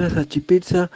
La salchipizza?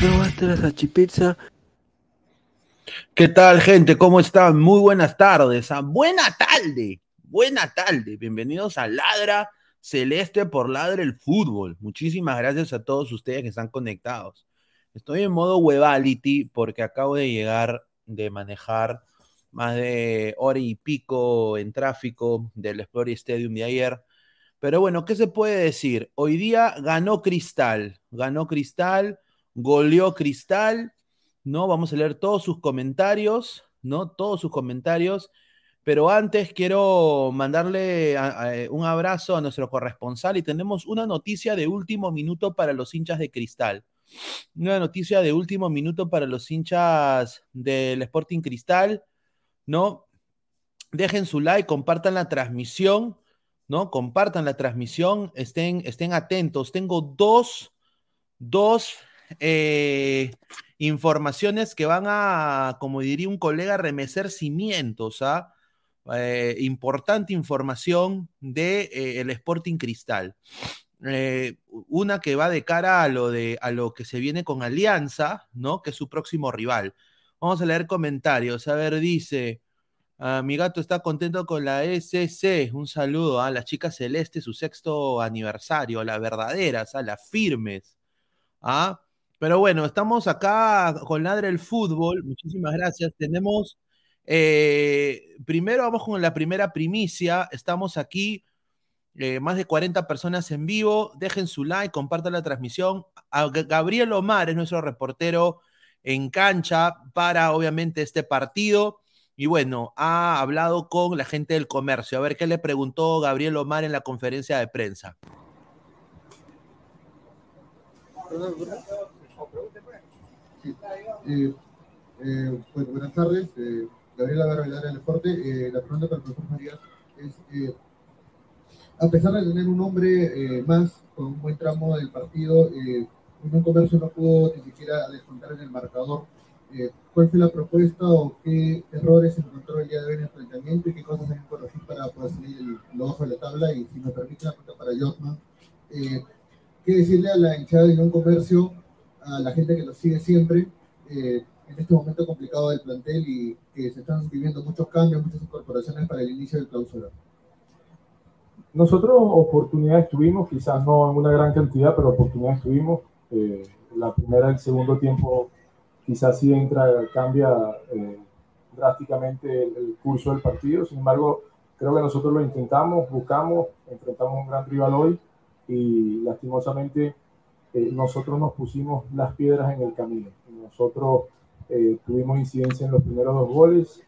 Probaste la salchipizza? ¿Qué tal, gente? ¿Cómo están? Muy buenas tardes. ¿ah? Buena tarde. Buena tarde. Bienvenidos a Ladra Celeste por Ladra el Fútbol. Muchísimas gracias a todos ustedes que están conectados. Estoy en modo webality porque acabo de llegar de manejar más de hora y pico en tráfico del Explorer Stadium de ayer. Pero bueno, ¿qué se puede decir? Hoy día ganó Cristal, ganó Cristal, goleó Cristal, ¿no? Vamos a leer todos sus comentarios, ¿no? Todos sus comentarios. Pero antes quiero mandarle un abrazo a nuestro corresponsal y tenemos una noticia de último minuto para los hinchas de Cristal. Una noticia de último minuto para los hinchas del Sporting Cristal, ¿no? Dejen su like, compartan la transmisión, ¿no? Compartan la transmisión, estén, estén atentos. Tengo dos, dos eh, informaciones que van a, como diría un colega, remecer cimientos, ¿ah? Eh, importante información de eh, el Sporting Cristal. Una que va de cara a lo, de, a lo que se viene con Alianza, ¿no? Que es su próximo rival. Vamos a leer comentarios. A ver, dice, ah, mi gato está contento con la SC. Un saludo a las chicas celestes, su sexto aniversario, las verdaderas, a las firmes. ¿ah? Pero bueno, estamos acá con Ladre el Fútbol. Muchísimas gracias. Tenemos, eh, primero vamos con la primera primicia. Estamos aquí eh, más de 40 personas en vivo. Dejen su like, compartan la transmisión. Gabriel Omar es nuestro reportero en cancha para, obviamente, este partido. Y bueno, ha hablado con la gente del comercio. A ver qué le preguntó Gabriel Omar en la conferencia de prensa. Eh, eh, buenas tardes, Gabriel Omar, del Deporte. la pregunta para el profesor María es a pesar de tener un hombre eh, más con un buen tramo del partido, eh, un comercio no pudo ni siquiera descontar en el marcador. Eh, ¿Cuál fue la propuesta o qué errores encontró el día de hoy en el enfrentamiento y qué cosas hay que corregir para poder salir el, ojo de la tabla? Y si me permite la pregunta para Jotman, eh, ¿qué decirle a la hinchada de un comercio, a la gente que lo sigue siempre, en este momento complicado del plantel y que se están viviendo muchos cambios, muchas incorporaciones para el inicio del clausura? Nosotros oportunidades tuvimos, quizás no en una gran cantidad, pero oportunidades tuvimos. Eh, la primera el segundo tiempo quizás sí entra, cambia eh, drásticamente el, curso del partido. Sin embargo, creo que nosotros lo intentamos, buscamos, enfrentamos un gran rival hoy y lastimosamente eh, nosotros nos pusimos las piedras en el camino. Nosotros tuvimos incidencia en los primeros dos goles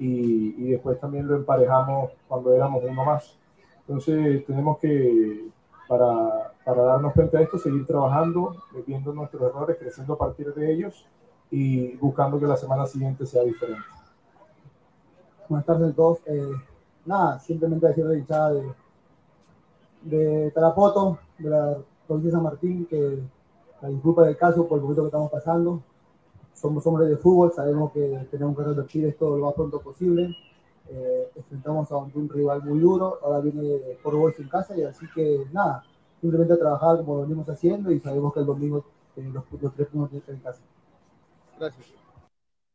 y, y después también lo emparejamos cuando éramos uno más. Entonces tenemos que, para, para, darnos cuenta de esto, seguir trabajando, viendo nuestros errores, creciendo a partir de ellos y buscando que la semana siguiente sea diferente. Buenas tardes a todos. Eh, nada, simplemente decir de hinchada de, de Tarapoto, de la de San Martín, que la disculpa del caso por el momento que estamos pasando. Somos hombres de fútbol, sabemos que tenemos que revertir esto lo más pronto posible eh, enfrentamos a un, rival muy duro, ahora viene por bolsa en casa y así que nada, simplemente a trabajar como lo venimos haciendo y sabemos que el domingo eh, los, tres puntos tienen que en casa. Gracias.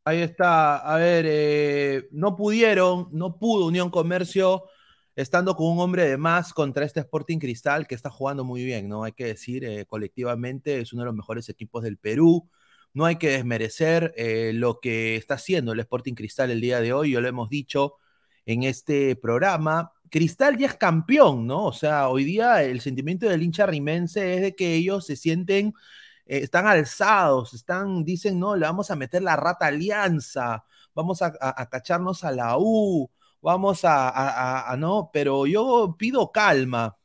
Ahí está, a ver, eh, no pudieron, no pudo Unión Comercio estando con un hombre de más contra este Sporting Cristal que está jugando muy bien, ¿no? Hay que decir, eh, colectivamente es uno de los mejores equipos del Perú. No hay que desmerecer lo que está haciendo el Sporting Cristal el día de hoy, yo lo hemos dicho, en este programa. Cristal ya es campeón, ¿no? O sea, hoy día el sentimiento del hincha rimense es de que ellos se sienten, eh, están alzados, están, dicen, no, le vamos a meter la rata alianza, vamos a, cacharnos a la U, vamos a, no, pero yo pido calma,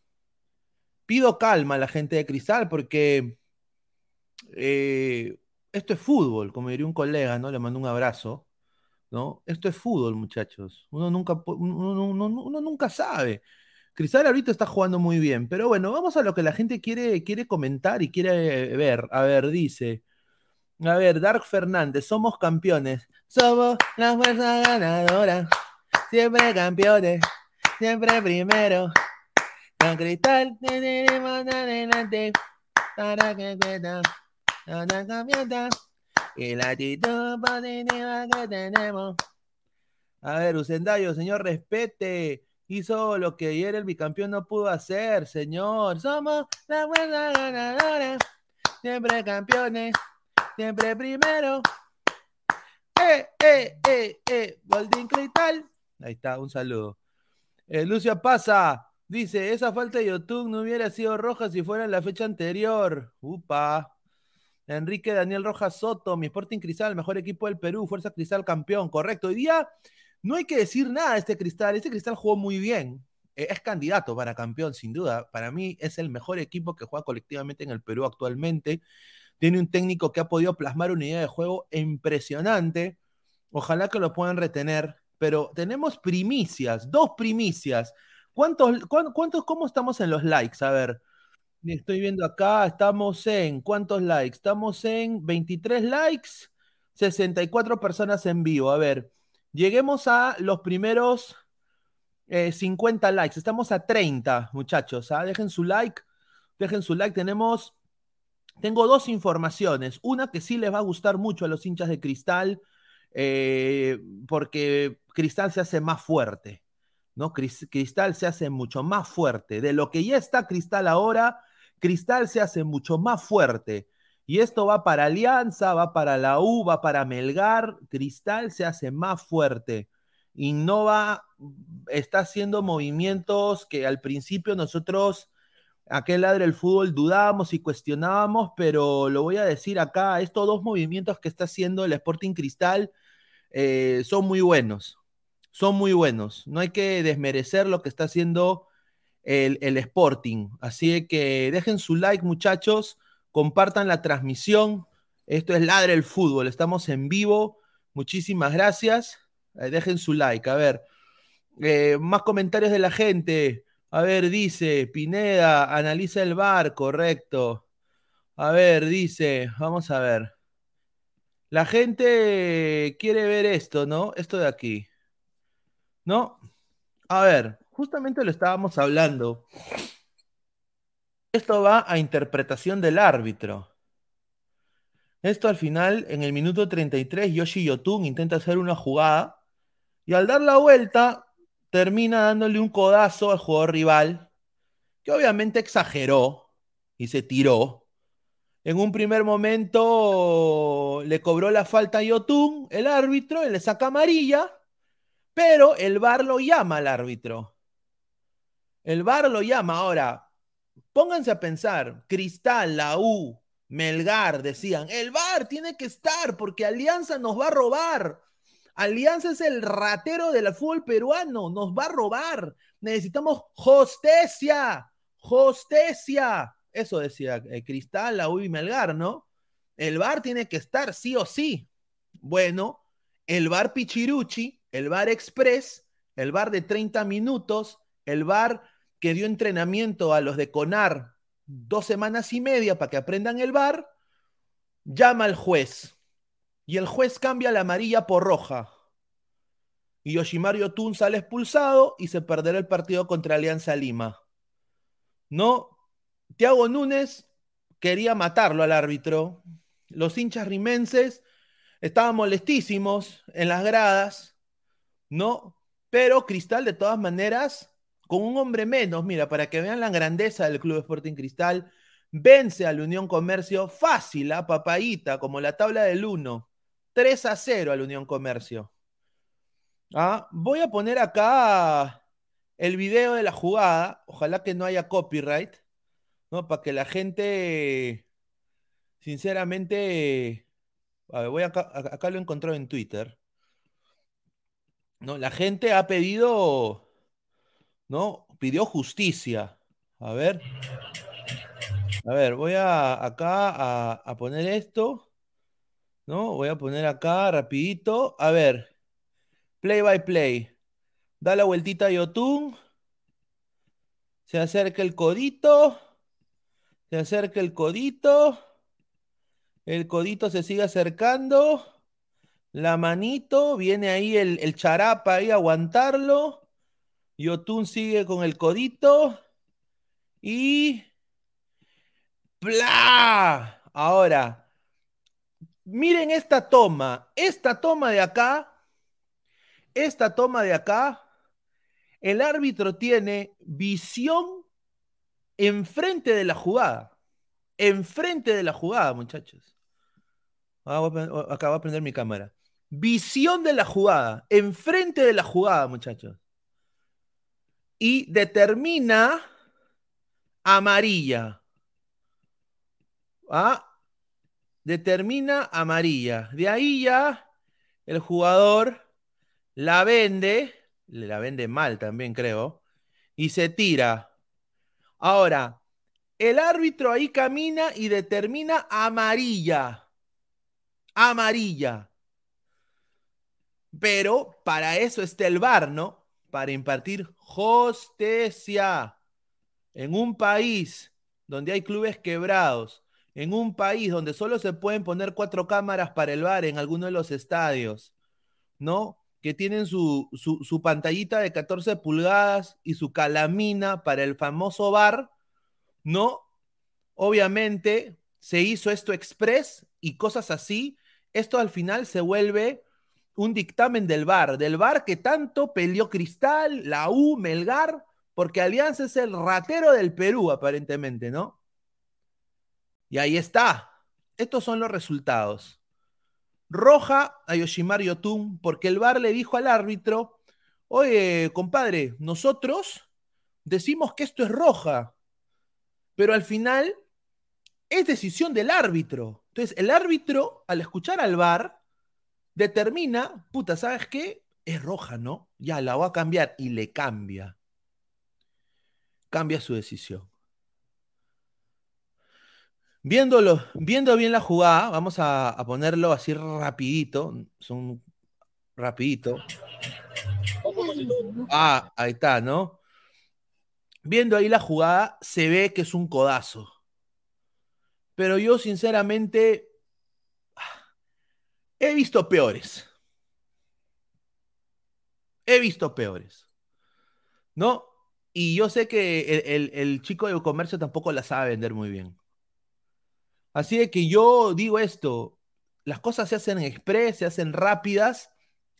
pido calma a la gente de Cristal porque eh, esto es fútbol, como diría un colega, ¿no? Le mando un abrazo. ¿no? Esto es fútbol, muchachos. Uno nunca, uno, nunca sabe. Cristal ahorita está jugando muy bien, pero bueno, vamos a lo que la gente quiere, quiere comentar y quiere ver. A ver, dice. A ver, Dark Fernández, somos campeones. Somos la fuerza ganadora. Siempre campeones. Siempre primero. Con Cristal tenemos adelante. Para que Una confianza y la actitud positiva que tenemos. A ver, Usendayo, señor, respete. Hizo lo que ayer el bicampeón no pudo hacer, señor. Somos la buena ganadora. Siempre campeones. Siempre primero. Eh, eh, eh, eh. Golden Cristal. Ahí está, un saludo. Eh, Lucia Pasa. Dice, esa falta de YouTube no hubiera sido roja si fuera en la fecha anterior. Upa. Enrique Daniel Rojas Soto, mi Sporting Cristal, mejor equipo del Perú, Fuerza Cristal campeón, correcto. Hoy día no hay que decir nada de este Cristal, este Cristal jugó muy bien, eh, es candidato para campeón, sin duda. Para mí es el mejor equipo que juega colectivamente en el Perú actualmente. Tiene un técnico que ha podido plasmar una idea de juego impresionante. Ojalá que lo puedan retener, pero tenemos primicias, dos primicias. ¿Cuántos, cuántos, cómo estamos en los likes? A ver, estoy viendo acá, estamos en, ¿cuántos likes? Estamos en 23 likes, 64 personas en vivo. A ver, lleguemos a los primeros 50 eh, likes. Estamos a 30, muchachos. ¿ah? Dejen su like, dejen su like. Tenemos, tengo dos informaciones. Una que sí les va a gustar mucho a los hinchas de Cristal, eh, porque Cristal se hace más fuerte. ¿no? Cristal se hace mucho más fuerte. De lo que ya está Cristal ahora, Cristal se hace mucho más fuerte. Y esto va para Alianza, va para la U, va para Melgar. Cristal se hace más fuerte. Innova, está haciendo movimientos que al principio nosotros, aquel lado del fútbol, dudábamos y cuestionábamos, pero lo voy a decir acá, estos dos movimientos que está haciendo el Sporting Cristal eh, son muy buenos son muy buenos. No hay que desmerecer lo que está haciendo el, Sporting. Así que dejen su like, muchachos. Compartan la transmisión. Esto es Ladre el Fútbol. Estamos en vivo. Muchísimas gracias. Eh, dejen su like. A ver, eh, más comentarios de la gente. A ver, dice Pineda, analiza el bar, correcto. A ver, dice, vamos a ver. La gente quiere ver esto, ¿no? Esto de aquí. ¿no? A ver, justamente lo estábamos hablando. Esto va a interpretación del árbitro. Esto al final, en el minuto 33, Yoshi Yotun intenta hacer una jugada y al dar la vuelta termina dándole un codazo al jugador rival, que obviamente exageró y se tiró. En un primer momento le cobró la falta a Yotun, el árbitro, y le saca amarilla. Pero el VAR lo llama al árbitro. El VAR lo llama. Ahora, pónganse a pensar, Cristal, la U, Melgar decían, el VAR tiene que estar porque Alianza nos va a robar. Alianza es el ratero del fútbol peruano, nos va a robar. Necesitamos justicia, justicia. Eso decía eh, Cristal, la U y Melgar, ¿no? El VAR tiene que estar sí o sí. Bueno, el VAR Pichiruchi el bar express, el bar de 30 minutos, el bar que dio entrenamiento a los de CONAR dos semanas y media para que aprendan el bar, llama al juez. Y el juez cambia la amarilla por roja. Y Yoshimaru Tun sale expulsado y se perderá el partido contra Alianza Lima. ¿No? Tiago Núñez quería matarlo al árbitro. Los hinchas rimenses estaban molestísimos en las gradas ¿no? Pero Cristal, de todas maneras, con un hombre menos, mira, para que vean la grandeza del Club Sporting Cristal, vence al Unión Comercio fácil, a papadita, como la tabla del 1. 3 a 0 al Unión Comercio. ¿Ah? Voy a poner acá el video de la jugada, ojalá que no haya copyright, ¿no? Para que la gente, sinceramente, a ver, voy acá, acá lo encontré en Twitter. ¿no? La gente ha pedido, ¿no? Pidió justicia. A ver. A ver, voy a acá a, poner esto. ¿No? Voy a poner acá rapidito. A ver. Play by play. Da la vueltita a Yotun. Se acerca el codito. Se acerca el codito. El codito se sigue acercando. La manito, viene ahí el, charapa ahí a aguantarlo. Yotun sigue con el codito. Y. ¡Pla! Ahora, Miren esta toma, esta toma de acá, esta toma de acá, el árbitro tiene visión enfrente de la jugada. Enfrente de la jugada, muchachos. Ah, Acá voy a prender mi cámara. Visión de la jugada, enfrente de la jugada, muchachos. Y determina amarilla. ¿Ah? Determina amarilla. De ahí ya el jugador la vende, la vende mal también creo, y se tira. Ahora, el árbitro ahí camina y determina amarilla. Amarilla. Pero para eso está el VAR, ¿no? Para impartir justicia. En un país donde hay clubes quebrados, en un país donde solo se pueden poner cuatro cámaras para el VAR en alguno de los estadios, ¿no? Que tienen su, su, su pantallita de 14 pulgadas y su calamina para el famoso VAR, ¿no? Obviamente se hizo esto express y cosas así. Esto al final se vuelve un dictamen del VAR, del VAR que tanto peleó Cristal, la U, Melgar, porque Alianza es el ratero del Perú, aparentemente, ¿no? Y ahí está. Estos son los resultados. Roja a Yoshimar Yotun, porque el VAR le dijo al árbitro, oye, compadre, nosotros decimos que esto es roja, pero al final es decisión del árbitro. Entonces, el árbitro, al escuchar al VAR, determina, puta, ¿sabes qué? Es roja, ¿no? Ya la voy a cambiar y le cambia. Cambia su decisión. Viéndolo, viendo bien la jugada, vamos a, ponerlo así rapidito, son rapidito. Ah, ahí está, ¿no? Viendo ahí la jugada, se ve que es un codazo. Pero yo sinceramente he visto peores. He visto peores. ¿No? Y yo sé que el, el- el chico de comercio tampoco la sabe vender muy bien. Así de que yo digo esto, las cosas se hacen express, se hacen rápidas,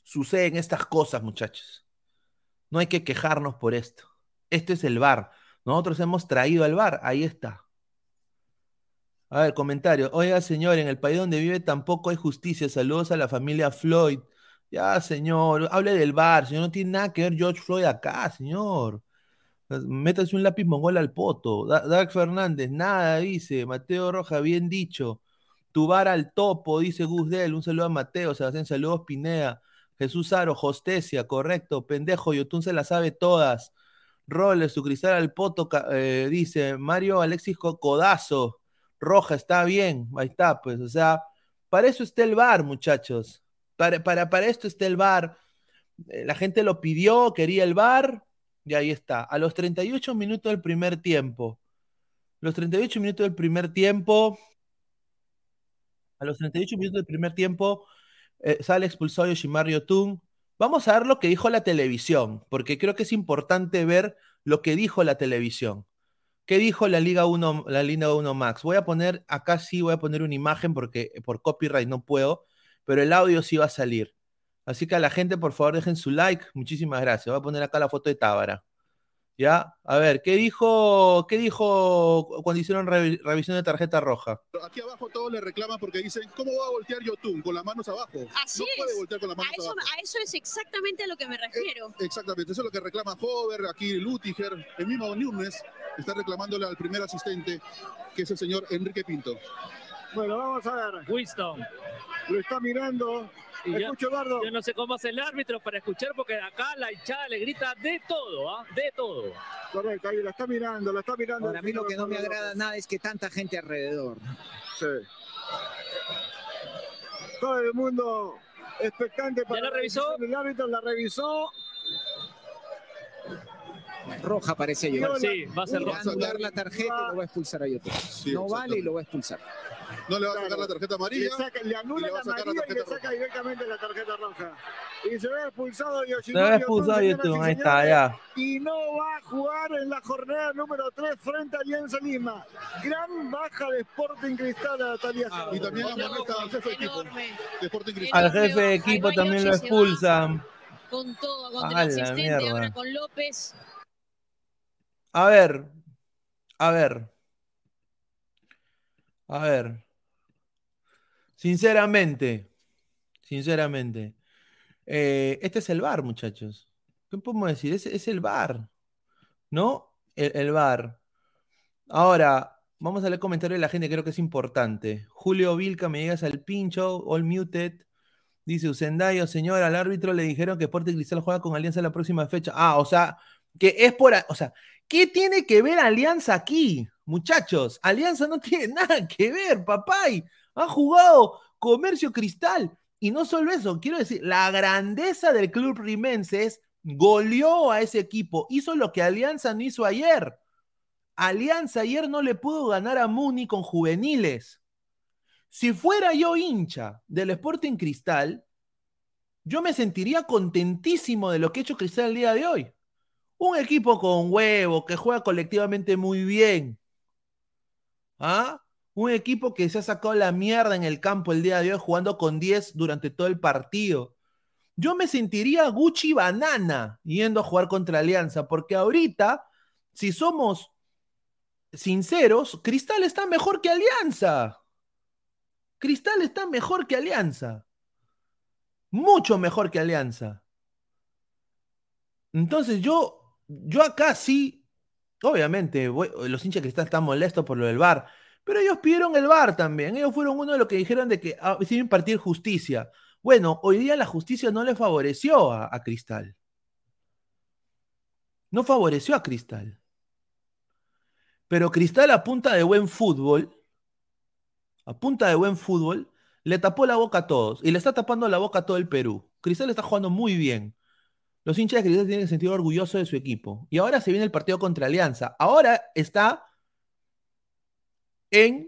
suceden estas cosas, muchachos. No hay que quejarnos por esto. Este es el bar. Nosotros hemos traído al bar, ahí está. A ver, comentario. Oiga, señor, en el país donde vive tampoco hay justicia. Saludos a la familia Floyd. Ya, señor, hable del bar, señor. No tiene nada que ver George Floyd acá, señor. Métase un lápiz mongol al poto. Da- Dark Fernández, nada, dice. Mateo Roja, bien dicho. Tu bar al topo, dice Gus Del. Un saludo a Mateo, Sebastián, saludos Pineda. Jesús Aro, Hostesia, correcto. Pendejo, Yotun se la sabe todas. Roles, su cristal al poto, eh, dice Mario Alexis Co- Codazo. Roja, está bien. Ahí está, pues. O sea, para eso está el bar, muchachos. Para, para, para esto está el bar. Eh, La gente lo pidió, quería el bar. Y ahí está. A los 38 minutos del primer tiempo. Los 38 minutos del primer tiempo. A los 38 minutos del primer tiempo eh, sale expulsado Yoshimar Yotun. Vamos a ver lo que dijo la televisión, porque creo que es importante ver lo que dijo la televisión. ¿Qué dijo la Liga 1, la Liga 1 Max? Voy a poner, acá sí voy a poner una imagen porque por copyright no puedo, pero el audio sí va a salir. Así que a la gente, por favor, dejen su like. Muchísimas gracias. Voy a poner acá la foto de Tábara. ¿Ya? A ver, ¿qué dijo, qué dijo cuando hicieron revi- revisión de tarjeta roja? Aquí abajo todos le reclaman porque dicen, ¿cómo va a voltear Yotun? Con las manos abajo. Así no puede es. voltear con las A manos eso, abajo. a eso es exactamente a lo que me refiero. Exactamente, eso es lo que reclama Hover, aquí Lutiger, el mismo Núñez está reclamándole al primer asistente, que es el señor Enrique Pinto. Bueno, vamos a ver. Winston. Lo está mirando. Y ya- Escucho, Eduardo. Yo no sé cómo hace el árbitro para escuchar porque acá la hinchada le grita de todo, ¿ah? De todo. Correcto, ahí la está mirando, la está mirando. Ahora, a mí lo que no me agrada nada es que tanta gente alrededor. Sí. Todo el mundo expectante para la revisó? El árbitro la revisó. Roja parece yo. Sí, va a ser Le roja. anular la tarjeta y lo va a expulsar a Yotun. no vale y lo va a expulsar. No le va a sacar la tarjeta amarilla. Le, saca- le anula la amarilla y le saca directamente la tarjeta roja. Y se ve expulsado Se Yoshimar ve expulsado Yotun, YouTube, señoras y ahí está, ya. Y no va a jugar en la jornada número 3 frente a Alianza Lima. Gran baja de Sporting Cristal a Natalia. Y también amonesta al jefe de equipo de Sporting Cristal. Al jefe de equipo también lo expulsan. Con todo, contra el la asistente, mierda. ahora con López. A ver, a ver. A ver. Sinceramente, sinceramente. eh, este es el bar, muchachos. ¿Qué podemos decir? Es, es el bar. ¿No? El, bar. Ahora, vamos a leer comentarios de la gente, creo que es importante. Julio Vilca, me llegas al pincho, all muted. Dice Usendayo, señor, al árbitro le dijeron que Sporting Cristal juega con Alianza la próxima fecha. Ah, o sea, que es por. O sea, ¿qué tiene que ver Alianza aquí? Muchachos, Alianza no tiene nada que ver, papay. Han jugado Comercio Cristal. Y no solo eso, quiero decir, la grandeza del club rimense es goleó a ese equipo. Hizo lo que Alianza no hizo ayer. Alianza ayer no le pudo ganar a Muni con juveniles. Si fuera yo hincha del Sporting Cristal, yo me sentiría contentísimo de lo que ha hecho Cristal el día de hoy. Un equipo con huevo, que juega colectivamente muy bien. ¿Ah? Un equipo que se ha sacado la mierda en el campo el día de hoy jugando con 10 durante todo el partido. Yo me sentiría Gucci Banana yendo a jugar contra Alianza, porque ahorita, si somos sinceros, Cristal está mejor que Alianza. Cristal está mejor que Alianza. Mucho mejor que Alianza. Entonces yo, yo acá sí, obviamente, los hinchas de Cristal están molestos por lo del VAR, pero ellos pidieron el VAR también. Ellos fueron uno de los que dijeron de que ah, sin impartir justicia. Bueno, hoy día la justicia no le favoreció a, a Cristal. No favoreció a Cristal. Pero Cristal a punta de buen fútbol, a punta de buen fútbol, le tapó la boca a todos y le está tapando la boca a todo el Perú. Cristal está jugando muy bien. Los hinchas de Cristal tienen que sentir orgullosos de su equipo. Y ahora se viene el partido contra Alianza. Ahora está en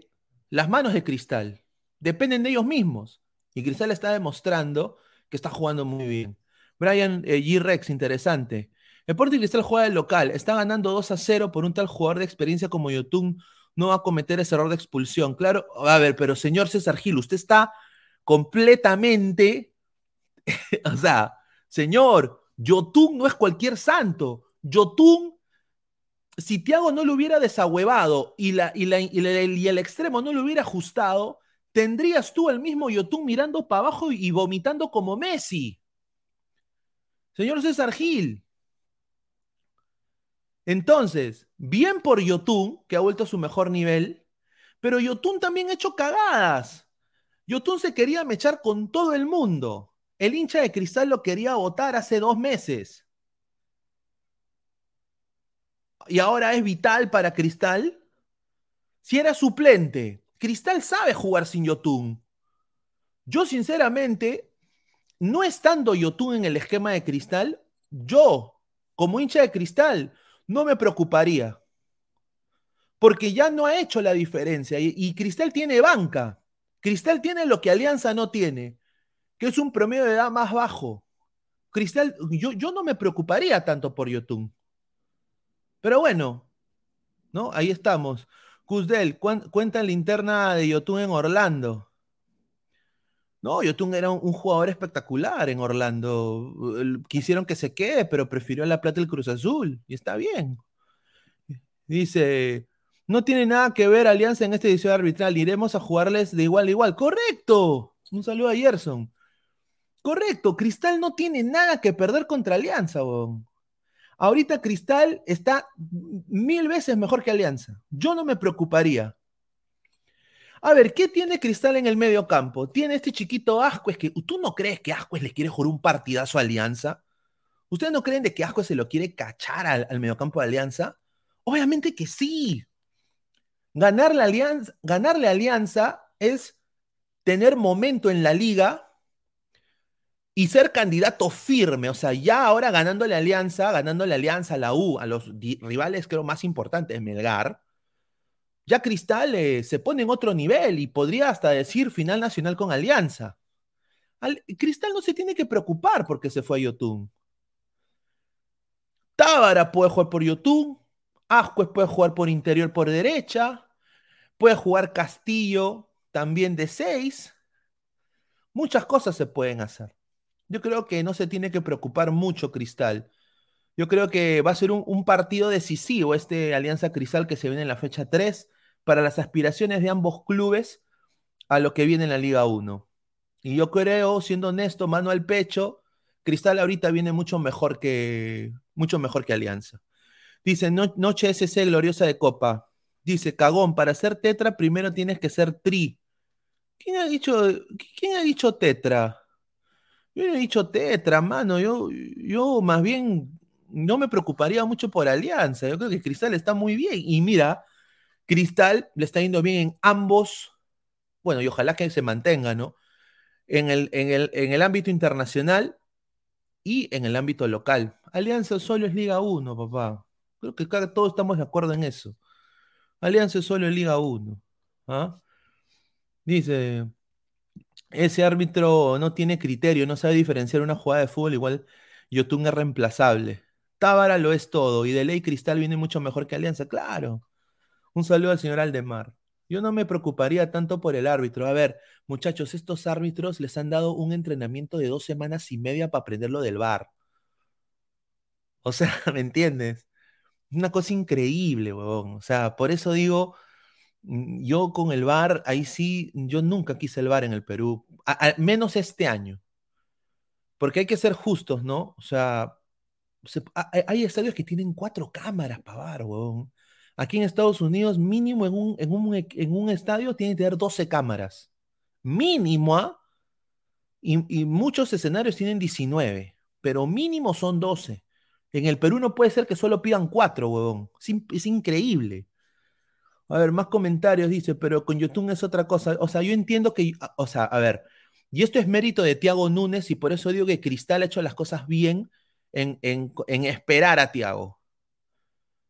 las manos de Cristal. Dependen de ellos mismos. Y Cristal está demostrando que está jugando muy bien. Brian eh, G. Rex, interesante. El Sporting Cristal juega de local. Está ganando 2 a 0 por un tal jugador de experiencia como Yotun. No va a cometer ese error de expulsión. Claro, a ver, pero señor César Gil, usted está completamente. o sea, señor, Yotun no es cualquier santo. Yotun si Thiago no lo hubiera desahuevado y la- y el extremo no lo hubiera ajustado, tendrías tú el mismo Yotun mirando para abajo y vomitando como Messi. Señor César Gil. Entonces, bien por Yotun, que ha vuelto a su mejor nivel, pero Yotun también ha hecho cagadas. Yotun se quería mechar con todo el mundo. El hincha de cristal lo quería votar hace dos meses. Y ahora es vital para Cristal. Si era suplente, Cristal sabe jugar sin Yotun. Yo, sinceramente, no estando Yotun en el esquema de Cristal, yo, como hincha de Cristal, no me preocuparía. Porque ya no ha hecho la diferencia. Y, Cristal tiene banca. Cristal tiene lo que Alianza no tiene, que es un promedio de edad más bajo. Cristal, yo, yo no me preocuparía tanto por Yotun. Pero bueno, ¿no? Ahí estamos. Cusdel, cuenta linterna de Yotun en Orlando. No, Yotun era un, un jugador espectacular en Orlando. Quisieron que se quede, pero prefirió la plata del Cruz Azul. Y está bien. Dice, no tiene nada que ver Alianza en esta edición arbitral. Iremos a jugarles de igual a igual. Correcto. Un saludo a Gerson. Correcto. Cristal no tiene nada que perder contra Alianza, weón. Ahorita Cristal está mil veces mejor que Alianza. Yo no me preocuparía. A ver, ¿qué tiene Cristal en el medio campo? Tiene este chiquito Ascuez que tú no crees que Ascuez le quiere jugar un partidazo a Alianza. ¿Ustedes no creen de que Ascuez se lo quiere cachar al, al mediocampo de Alianza? Obviamente que sí. Ganar la alianza, ganarle a Alianza es tener momento en la liga y ser candidato firme. O sea, ya ahora ganándole a Alianza, ganándole a Alianza, a la U, a los rivales creo más importantes, Melgar, ya Cristal eh, se pone en otro nivel y podría hasta decir final nacional con Alianza. Al- Cristal no se tiene que preocupar porque se fue a Yotun. Tábara puede jugar por Yotun, Ascuez puede jugar por interior por derecha, puede jugar Castillo también de 6. Muchas cosas se pueden hacer. Yo creo que no se tiene que preocupar mucho Cristal. Yo creo que va a ser un, partido decisivo este Alianza Cristal que se viene en la fecha 3 para las aspiraciones de ambos clubes a lo que viene en la Liga 1. Y yo creo, siendo honesto, mano al pecho, Cristal ahorita viene mucho mejor que, mucho mejor que Alianza. Dice, "No- noche SC gloriosa de Copa. Dice, cagón, para ser tetra primero tienes que ser tri. ¿Quién ha dicho, quién ha dicho tetra? Yo no he dicho tetra, mano. Yo, yo más bien no me preocuparía mucho por Alianza. Yo creo que Cristal está muy bien. Y mira, Cristal le está yendo bien en ambos. Bueno, y ojalá que se mantenga, ¿no? En el, en el, en el ámbito internacional y en el ámbito local. Alianza solo es Liga 1, papá. Creo que todos estamos de acuerdo en eso. Alianza solo es Liga 1. ¿ah? Dice, ese árbitro no tiene criterio, no sabe diferenciar una jugada de fútbol, igual Yotun es reemplazable. Tábara lo es todo y de ley Cristal viene mucho mejor que Alianza, claro. Un saludo al señor Aldemar. Yo no me preocuparía tanto por el árbitro. A ver, muchachos, estos árbitros les han dado un entrenamiento de dos semanas y media para aprenderlo del VAR. O sea, ¿me entiendes? Una cosa increíble, huevón. O sea, por eso digo, yo con el VAR, ahí sí, yo nunca quise el VAR en el Perú, a- a- menos este año. Porque hay que ser justos, ¿no? O sea, hay estadios que tienen cuatro cámaras para VAR, huevón. Aquí en Estados Unidos, mínimo en un, en un, en un estadio tiene que tener 12 cámaras. Mínimo, ¿ah? Y, y muchos escenarios tienen 19, pero mínimo son 12. En el Perú no puede ser que solo pidan 4, huevón. Es increíble. A ver, más comentarios, dice, pero con Yotun es otra cosa. O sea, yo entiendo que, o sea, a ver, y esto es mérito de Tiago Núñez y por eso digo que Cristal ha hecho las cosas bien en, en- en esperar a Tiago.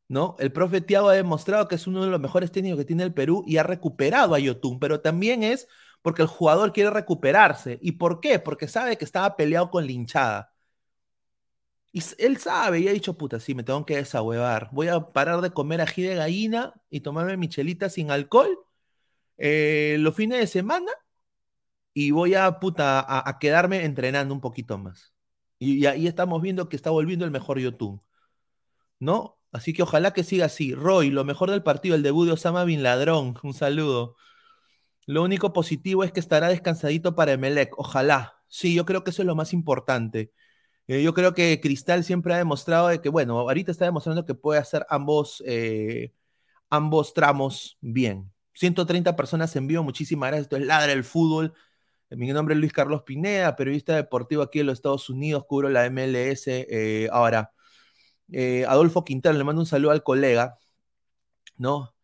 ¿No? El profe Tiago ha demostrado que es uno de los mejores técnicos que tiene el Perú y ha recuperado a Yotun, pero también es porque el jugador quiere recuperarse. ¿Y por qué? Porque sabe que estaba peleado con la hinchada. Él sabe y ha dicho, puta, sí, me tengo que desahuevar. Voy a parar de comer ají de gallina y tomarme michelita sin alcohol eh, los fines de semana y voy a, puta, a, a quedarme entrenando un poquito más. Y, y ahí estamos viendo que está volviendo el mejor Yotun, ¿no? Así que ojalá que siga así. Roy, lo mejor del partido, el debut de Osama Bin Ladrón. Un saludo. Lo único positivo es que estará descansadito para Emelec. Ojalá. Sí, yo creo que eso es lo más importante. Eh, yo creo que Cristal siempre ha demostrado de que, bueno, ahorita está demostrando que puede hacer ambos, eh, ambos tramos bien. 130 personas en vivo, muchísimas gracias. Esto es Ladra el Fútbol. Mi nombre es Luis Carlos Pineda, periodista deportivo aquí en los Estados Unidos, cubro la MLS. eh, ahora, Adolfo Quintana, le mando un saludo al colega, ¿no?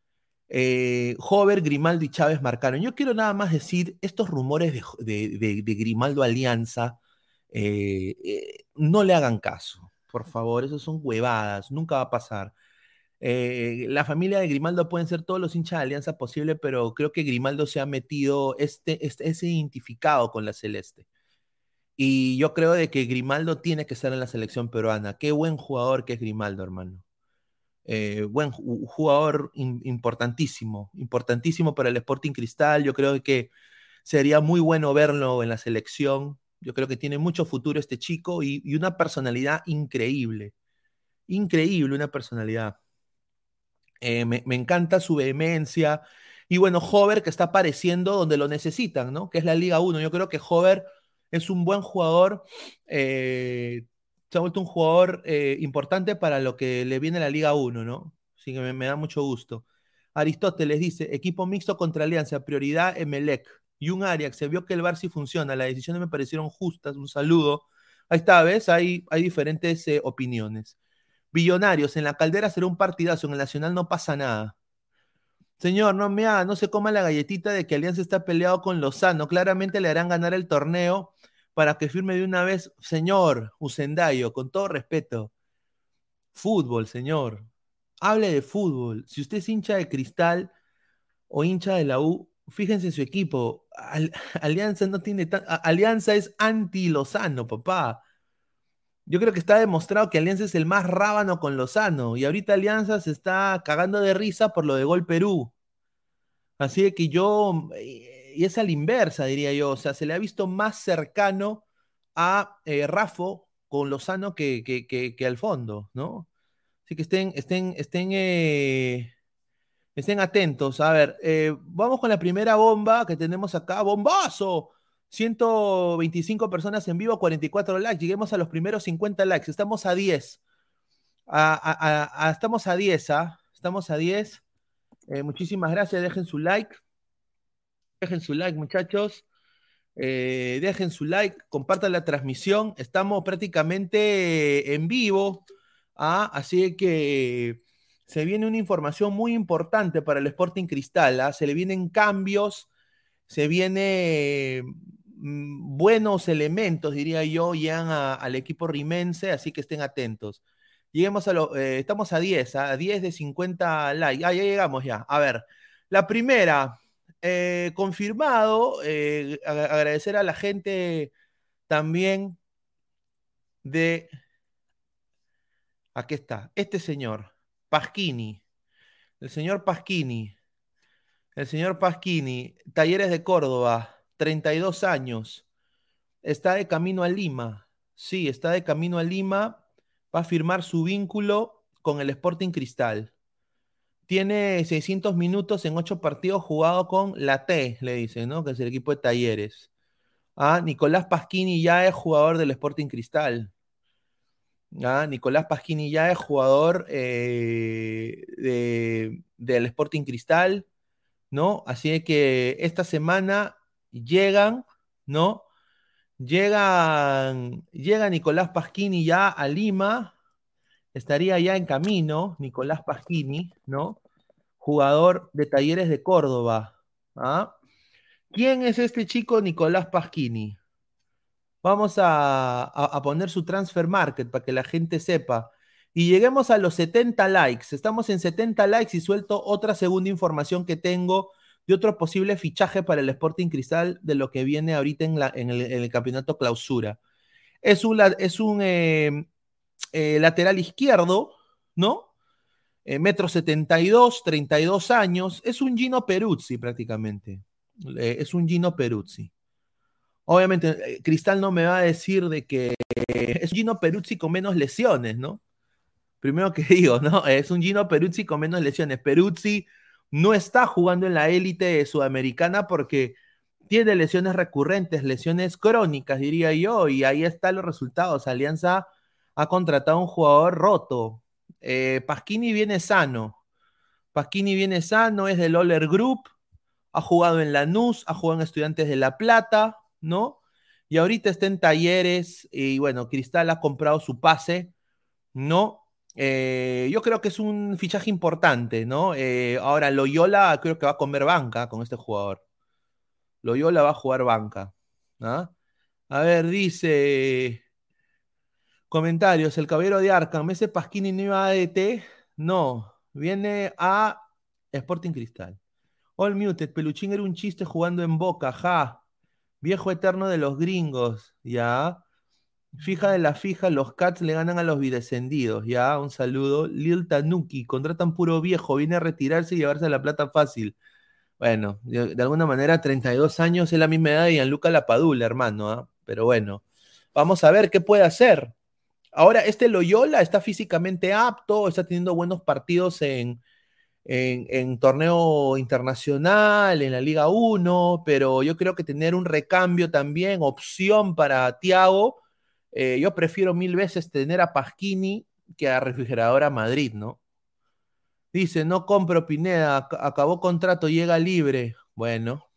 Eh, Hover, Grimaldo y Chávez marcaron. Yo quiero nada más decir, estos rumores de Grimaldo Alianza, eh, eh, no le hagan caso, por favor, eso son huevadas, nunca va a pasar. Eh, la familia de Grimaldo pueden ser todos los hinchas de Alianza posible, pero creo que Grimaldo se ha metido, este, este, es identificado con la Celeste. Y yo creo de que Grimaldo tiene que estar en la selección peruana. Qué buen jugador que es Grimaldo, hermano. Buen ju- jugador im- importantísimo, importantísimo para el Sporting Cristal. Yo creo que sería muy bueno verlo en la selección. Yo creo que tiene mucho futuro este chico y, una personalidad increíble. Increíble, una personalidad. Eh, me, me encanta su vehemencia. Y bueno, Hover que está apareciendo donde lo necesitan, ¿no? Que es la Liga 1. Yo creo que Hover es un buen jugador. eh, se ha vuelto un jugador eh, importante para lo que le viene a la Liga 1, ¿no? Así que me, me da mucho gusto. Aristóteles dice, equipo mixto contra Alianza, prioridad Emelec. Y un Arias, se vio que el Bar sí funciona, las decisiones me parecieron justas, un saludo. Ahí está, ¿ves? Hay, hay diferentes eh, opiniones. Billonarios, en la caldera será un partidazo, en el Nacional no pasa nada. Señor, no me haga, no se coma la galletita de que Alianza está peleado con Lozano. Claramente le harán ganar el torneo para que firme de una vez. Señor Usendayo, con todo respeto. Fútbol, señor. Hable de fútbol. Si usted es hincha de cristal o hincha de la U, fíjense en su equipo. Al- Alianza no tiene tan- Alianza es anti Lozano, papá. Yo creo que está demostrado que Alianza es el más rábano con Lozano. Y ahorita Alianza se está cagando de risa por lo de Gol Perú. Así de que yo, y es a la inversa, diría yo. O sea, se le ha visto más cercano a eh, Rafo con Lozano que, que, que, que al fondo, ¿no? Así que estén, estén, estén, eh, estén atentos. A ver, eh, vamos con la primera bomba que tenemos acá. ¡Bombazo! 125 personas en vivo, 44 likes. Lleguemos a los primeros 50 likes. Estamos a 10. A- estamos a 10, ¿ah? Estamos a 10. Eh, muchísimas gracias. Dejen su like. Dejen su like, muchachos. Eh, dejen su like, compartan la transmisión. Estamos prácticamente en vivo. ¿ah? Así que se viene una información muy importante para el Sporting Cristal. ¿ah? Se le vienen cambios, se viene mm, buenos elementos, diría yo, llegan al equipo rimense, así que estén atentos. Lleguemos a lo, eh, estamos a 10, a 10 de 50 likes. Ah, ya llegamos ya. A ver, la primera, eh, confirmado, eh, ag- agradecer a la gente también de, aquí está, este señor, Pasquini, el señor Pasquini, el señor Pasquini, Talleres de Córdoba, 32 años, está de camino a Lima, sí, está de camino a Lima, va a firmar su vínculo con el Sporting Cristal. Tiene 600 minutos en 8 partidos jugados con la T, le dicen, ¿no? Que es el equipo de Talleres. Ah, Nicolás Pasquini ya es jugador del Sporting Cristal. Ah, Nicolás Pasquini ya es jugador eh, de- del Sporting Cristal, ¿no? Así que esta semana llegan, ¿no? Llegan, llega Nicolás Pasquini ya a Lima, estaría ya en camino, Nicolás Pasquini, ¿no? Jugador de Talleres de Córdoba. ¿ah? ¿Quién es este chico Nicolás Pasquini? Vamos a, poner su transfer market para que la gente sepa. Y lleguemos a los 70 likes. Estamos en 70 likes y suelto otra segunda información que tengo de otro posible fichaje para el Sporting Cristal de lo que viene ahorita en, en el, campeonato clausura. Es un, eh, eh, lateral izquierdo, ¿no? Eh, metro 72, 32 años. Es un Gino Peruzzi prácticamente. Es un Gino Peruzzi. Obviamente, eh, Cristal no me va a decir de que es un Gino Peruzzi con menos lesiones, ¿no? Primero que digo, ¿no? Es un Gino Peruzzi con menos lesiones. Peruzzi no está jugando en la élite sudamericana porque tiene lesiones recurrentes, lesiones crónicas, diría yo, y ahí están los resultados. Alianza ha contratado a un jugador roto. Eh, Pasquini viene sano. Pasquini viene sano, es del Oller Group, ha jugado en Lanús, ha jugado en Estudiantes de La Plata, ¿no? Y ahorita está en Talleres y bueno, Cristal ha comprado su pase, ¿no? Eh, yo creo que es un fichaje importante, ¿no? Eh, ahora, Loyola creo que va a comer banca con este jugador. Loyola va a jugar banca. ¿ah? A ver, dice. Comentarios: El caballero de Arkham, ese Pasquini no iba a ADT. No, viene a Sporting Cristal. All Muted, Peluchín era un chiste jugando en boca, ja. Viejo eterno de los gringos, ya. Fija de la fija, los Cats le ganan a los videscendidos, ya. Un saludo. Lil Tanuki, contratan puro viejo, viene a retirarse y llevarse la plata fácil. Bueno, de, de alguna manera, 32 años es la misma edad de Gianluca Lapadula, hermano, ¿ah? Pero bueno, vamos a ver qué puede hacer. Ahora, este Loyola está físicamente apto, está teniendo buenos partidos en, en, torneo internacional, en la Liga 1, pero yo creo que tener un recambio también, opción para Tiago, eh, yo prefiero mil veces tener a Pasquini que a Refrigeradora Madrid, ¿no? Dice, no compro Pineda, ac- acabó contrato, llega libre. Bueno,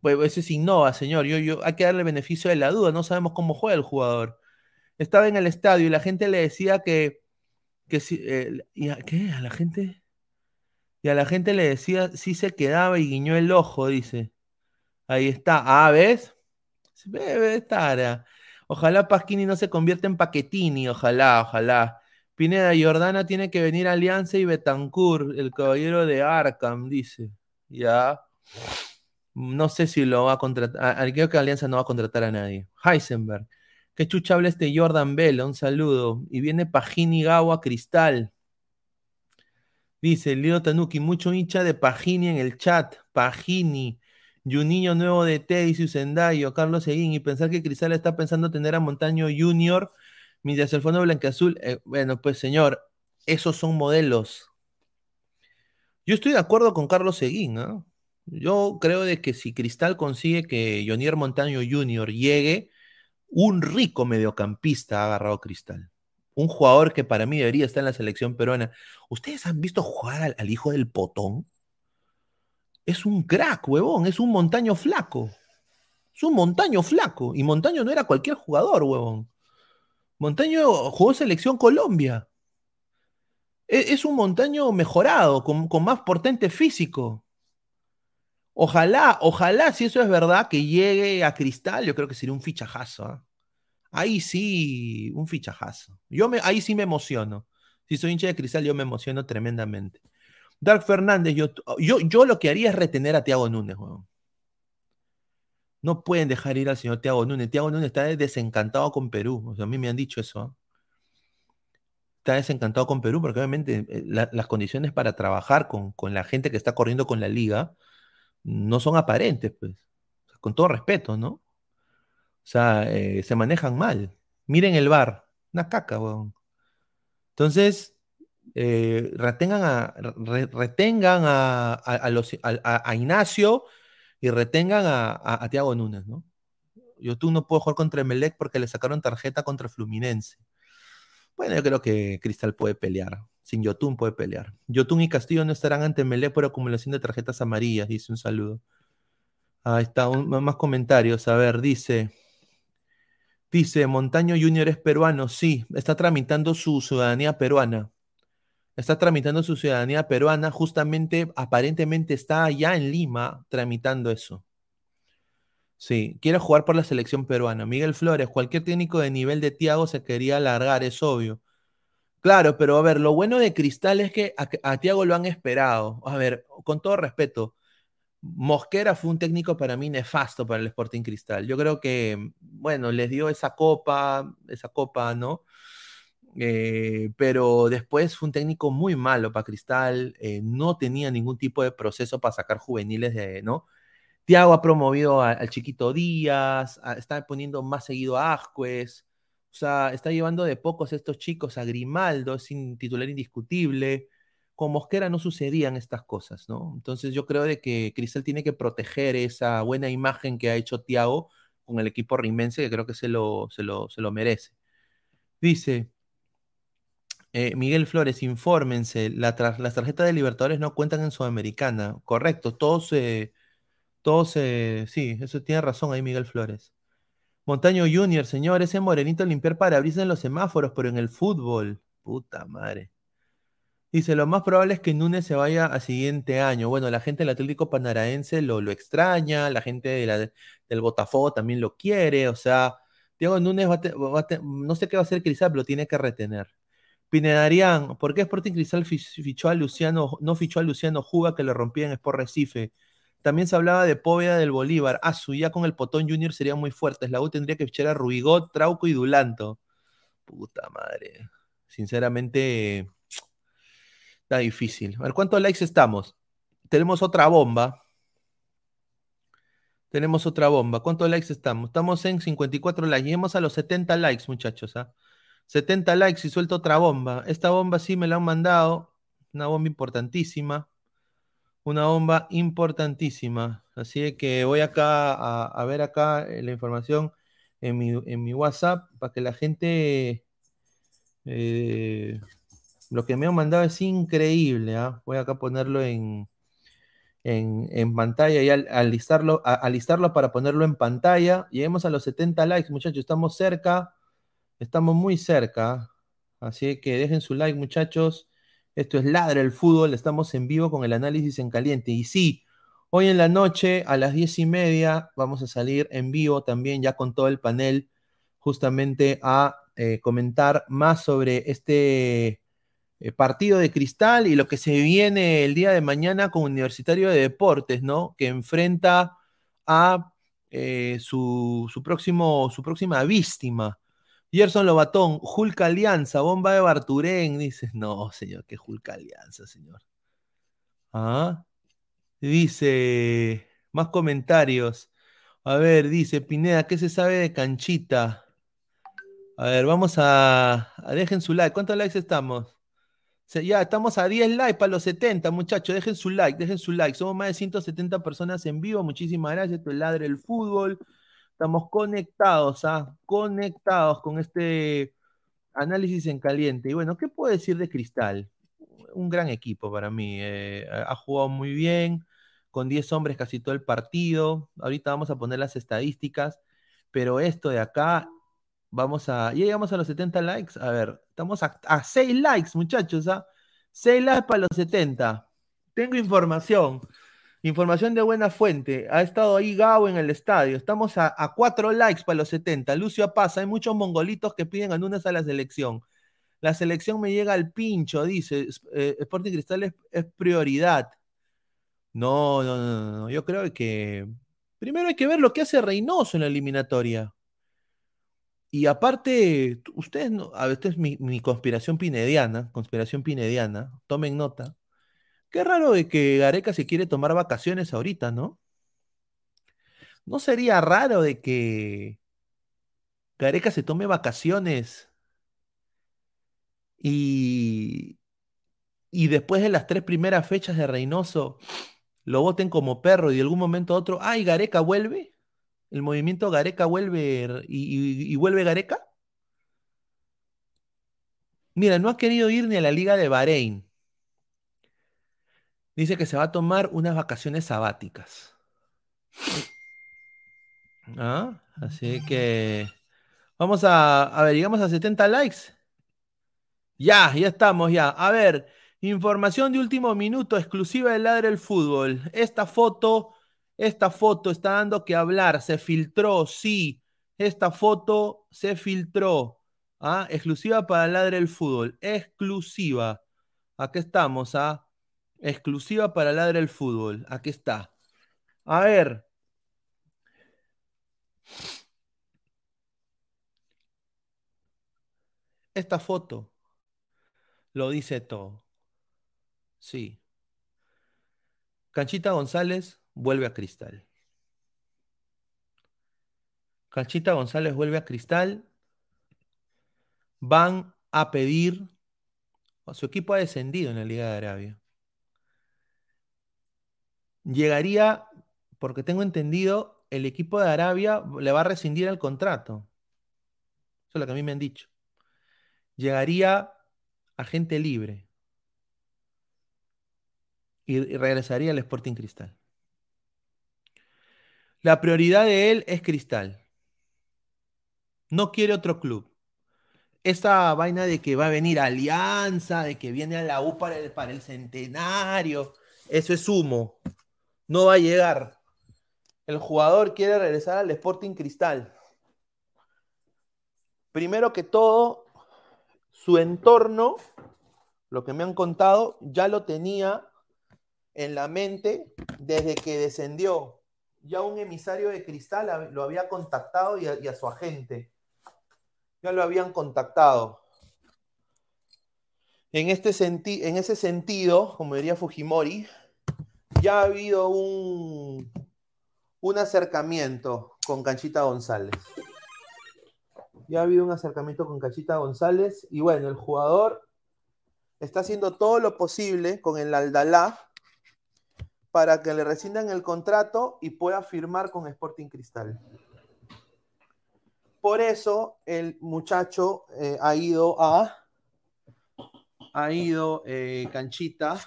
pues ese es Innova, señor. Yo, yo, hay que darle beneficio de la duda, no sabemos cómo juega el jugador. Estaba en el estadio y la gente le decía que, que si, eh, ¿y a, ¿qué? ¿A la gente? Y a la gente le decía si se quedaba y guiñó el ojo, dice. Ahí está. Ah, ¿ves? Estar. ah. Ojalá Pasquini no se convierta en Paquetini, ojalá, ojalá. Pineda Jordana tiene que venir a Alianza y Betancourt, el caballero de Arkham, dice. Ya. No sé si lo va a contratar. Creo que Alianza no va a contratar a nadie. Heisenberg. Qué chucha habla este Jordan Bell. Un saludo. Y viene Pagini Gawa Cristal. Dice Leo Tanuki, mucho hincha de Pagini en el chat. Pagini. Juninho nuevo de T, dice Usendayo. Carlos Seguín. Y pensar que Cristal está pensando tener a Montaño Junior mientras el fondo blanqueazul. eh, bueno, pues señor, esos son modelos. Yo estoy de acuerdo con Carlos Seguín, ¿ah? Yo creo de que si Cristal consigue que Jonier Montaño Jr. llegue, un rico mediocampista ha agarrado Cristal. Un jugador que para mí debería estar en la selección peruana. ¿Ustedes han visto jugar al, hijo del potón? Es un crack, huevón, es un montaño flaco. Es un montaño flaco. Y Montaño no era cualquier jugador, huevón. Montaño jugó selección Colombia. E- Es un montaño mejorado, con, con más portente físico. Ojalá, ojalá, si eso es verdad, que llegue a Cristal, yo creo que sería un fichajazo. ¿ah? Ahí sí, un fichajazo. Yo me, ahí sí me emociono. Si soy hincha de Cristal, yo me emociono tremendamente. Dark Fernández, yo, yo, yo lo que haría es retener a Tiago Núñez. No pueden dejar ir al señor Tiago Núñez. Tiago Núñez está desencantado con Perú. O sea, a mí me han dicho eso. ¿ah? Está desencantado con Perú porque obviamente eh, la- las condiciones para trabajar con, con la gente que está corriendo con la liga no son aparentes, pues. Con todo respeto, ¿no? Sea, eh, se manejan mal. Miren el bar, una caca, weón. Entonces, eh, retengan a, re- retengan a, a- los, Ignacio y retengan a, Thiago Núñez, ¿no? Yotun no puede jugar contra Emelec porque le sacaron tarjeta contra Fluminense. Bueno, yo creo que Cristal puede pelear. Sin Yotun puede pelear. Yotun y Castillo no estarán ante Emelec por acumulación de tarjetas amarillas, dice un saludo. Ahí está, un- más comentarios. A ver, dice. Dice, Montaño Junior es peruano. Sí, está tramitando su ciudadanía peruana. Está tramitando su ciudadanía peruana. Justamente, aparentemente está allá en Lima tramitando eso. Sí, quiere jugar por la selección peruana. Miguel Flores, cualquier técnico de nivel de Tiago se quería alargar, es obvio. Claro, pero a ver, lo bueno de Cristal es que a, a Tiago lo han esperado. A ver, con todo respeto, Mosquera fue un técnico para mí nefasto para el Sporting Cristal. Yo creo que, bueno, les dio esa copa, esa copa, ¿no? Eh, pero después fue un técnico muy malo para Cristal, eh, no tenía ningún tipo de proceso para sacar juveniles ¿no? Tiago ha promovido al Chiquito Díaz, está poniendo más seguido a Ascuez, o sea, está llevando de pocos estos chicos a Grimaldo, es un titular indiscutible. Con Mosquera no sucedían estas cosas, ¿no? Entonces yo creo de que Cristal tiene que proteger esa buena imagen que ha hecho Tiago con el equipo rimense, que creo que se lo, se lo, se lo merece. Dice, eh, Miguel Flores, infórmense, la las tarjetas de Libertadores no cuentan en Sudamericana. Correcto, todos, eh, todos, eh, sí, eso tiene razón ahí Miguel Flores. Montaño Junior, señor, ese morenito limpiar parabrisas en los semáforos, pero en el fútbol. Puta madre. Dice, lo más probable es que Núñez se vaya al siguiente año. Bueno, la gente del Atlético Panaraense lo, lo extraña, la gente del Botafogo también lo quiere, o sea, Diego Núñez va te- no sé qué va a hacer Cristal, pero lo tiene que retener. Pinedarian, ¿por qué Sporting Cristal fi- fichó a Luciano, no fichó a Luciano Juga que le rompía en Sport Recife? También se hablaba de Póveda del Bolívar. Ah, su ya con el Potón Junior sería muy fuerte. La U tendría que fichar a Ruigot, Trauco y Dulanto. Puta madre. Sinceramente, está difícil. A ver, ¿cuántos likes estamos? Tenemos otra bomba. Tenemos otra bomba. ¿Cuántos likes estamos? Estamos en 54 likes. Lleguemos a los 70 likes, muchachos. ¿ah? 70 likes y suelto otra bomba. Esta bomba sí me la han mandado. Una bomba importantísima. Una bomba importantísima. Así que voy acá a, a ver acá eh, la información en mi, en mi WhatsApp para que la gente... eh, lo que me han mandado es increíble. ¿ah? Voy acá a ponerlo en, en, pantalla y al, alistarlo, a- alistarlo para ponerlo en pantalla. Lleguemos a los 70 likes, muchachos. Estamos cerca. Estamos muy cerca. Así que dejen su like, muchachos. Esto es Ladra el Fútbol. Estamos en vivo con el análisis en caliente. Y sí, hoy en la noche a las diez y media vamos a salir en vivo también ya con todo el panel justamente a eh, comentar más sobre este eh, partido de cristal y lo que se viene el día de mañana con Universitario de Deportes, ¿no? Que enfrenta a eh, su, su próximo, su próxima víctima. Gerson Lobatón, Hulk Alianza, bomba de Barturén. Dice, no, señor, que Hulk Alianza, señor. Ah. Dice, más comentarios. A ver, dice Pineda, ¿qué se sabe de Canchita? A ver, vamos a, a- dejen su like. ¿Cuántos likes estamos? Ya, estamos a 10 likes para los 70, muchachos. Dejen su like, dejen su like. Somos más de 170 personas en vivo. Muchísimas gracias. Esto es Ladre el Fútbol. Estamos conectados, ¿ah? Conectados con este análisis en caliente. Y bueno, ¿qué puedo decir de Cristal? Un gran equipo para mí. eh, ha jugado muy bien, con 10 hombres casi todo el partido. Ahorita vamos a poner las estadísticas, pero esto de acá, vamos a. Ya llegamos a los 70 likes. A ver, estamos a, a 6 likes, muchachos, ¿ah? 6 likes para los 70. Tengo información. Información de buena fuente. Ha estado ahí Gabo en el estadio. Estamos a, a 4 likes para los 70. Lucio Paz, hay muchos mongolitos que piden a Núñez a la selección. La selección me llega al pincho, dice. Eh, Sporting Cristal es, es prioridad. No, no, no, no. Yo creo que primero hay que ver lo que hace Reynoso en la eliminatoria. Y aparte, ustedes no, a esta es mi, mi conspiración pinediana, conspiración pinediana, tomen nota. Qué raro de que Gareca se quiere tomar vacaciones ahorita, ¿no? ¿No sería raro de que Gareca se tome vacaciones y, y después de las tres primeras fechas de Reynoso lo voten como perro y de algún momento a otro, ¡ay, Gareca vuelve! ¿El movimiento Gareca vuelve y, vuelve Gareca? Mira, no ha querido ir ni a la Liga de Bahrein. Dice que se va a tomar unas vacaciones sabáticas. ¿Ah? Así que vamos a, a ver, llegamos a 70 likes. Ya, ya estamos, ya. A ver, información de último minuto exclusiva de Ladre el Fútbol. Esta foto, esta foto está dando que hablar. Se filtró, sí. Esta foto se filtró. ¿Ah? Exclusiva para Ladre el Fútbol. Exclusiva. Aquí estamos, ¿ah? Exclusiva para Ladre el Fútbol. Aquí está. A ver. Esta foto lo dice todo. Sí. Canchita González vuelve a Cristal. Canchita González vuelve a Cristal. Van a pedir. Su equipo ha descendido en la Liga de Arabia. Llegaría, porque tengo entendido, el equipo de Arabia le va a rescindir el contrato. Eso es lo que a mí me han dicho. Llegaría agente libre y, y regresaría al Sporting Cristal. La prioridad de él es Cristal. No quiere otro club. Esa vaina de que va a venir Alianza, de que viene a la U para el, para el centenario, eso es humo. No va a llegar. El jugador quiere regresar al Sporting Cristal. Primero que todo, su entorno, lo que me han contado, ya lo tenía en la mente desde que descendió. Ya un emisario de Cristal lo había contactado y a, y a su agente. Ya lo habían contactado. En, este senti- en ese sentido, como diría Fujimori, ya ha habido un, un acercamiento con Canchita González. Ya ha habido un acercamiento con Canchita González y bueno, el jugador está haciendo todo lo posible con el Aldalá para que le rescindan el contrato y pueda firmar con Sporting Cristal. Por eso el muchacho eh, ha ido a ha ido eh, Canchita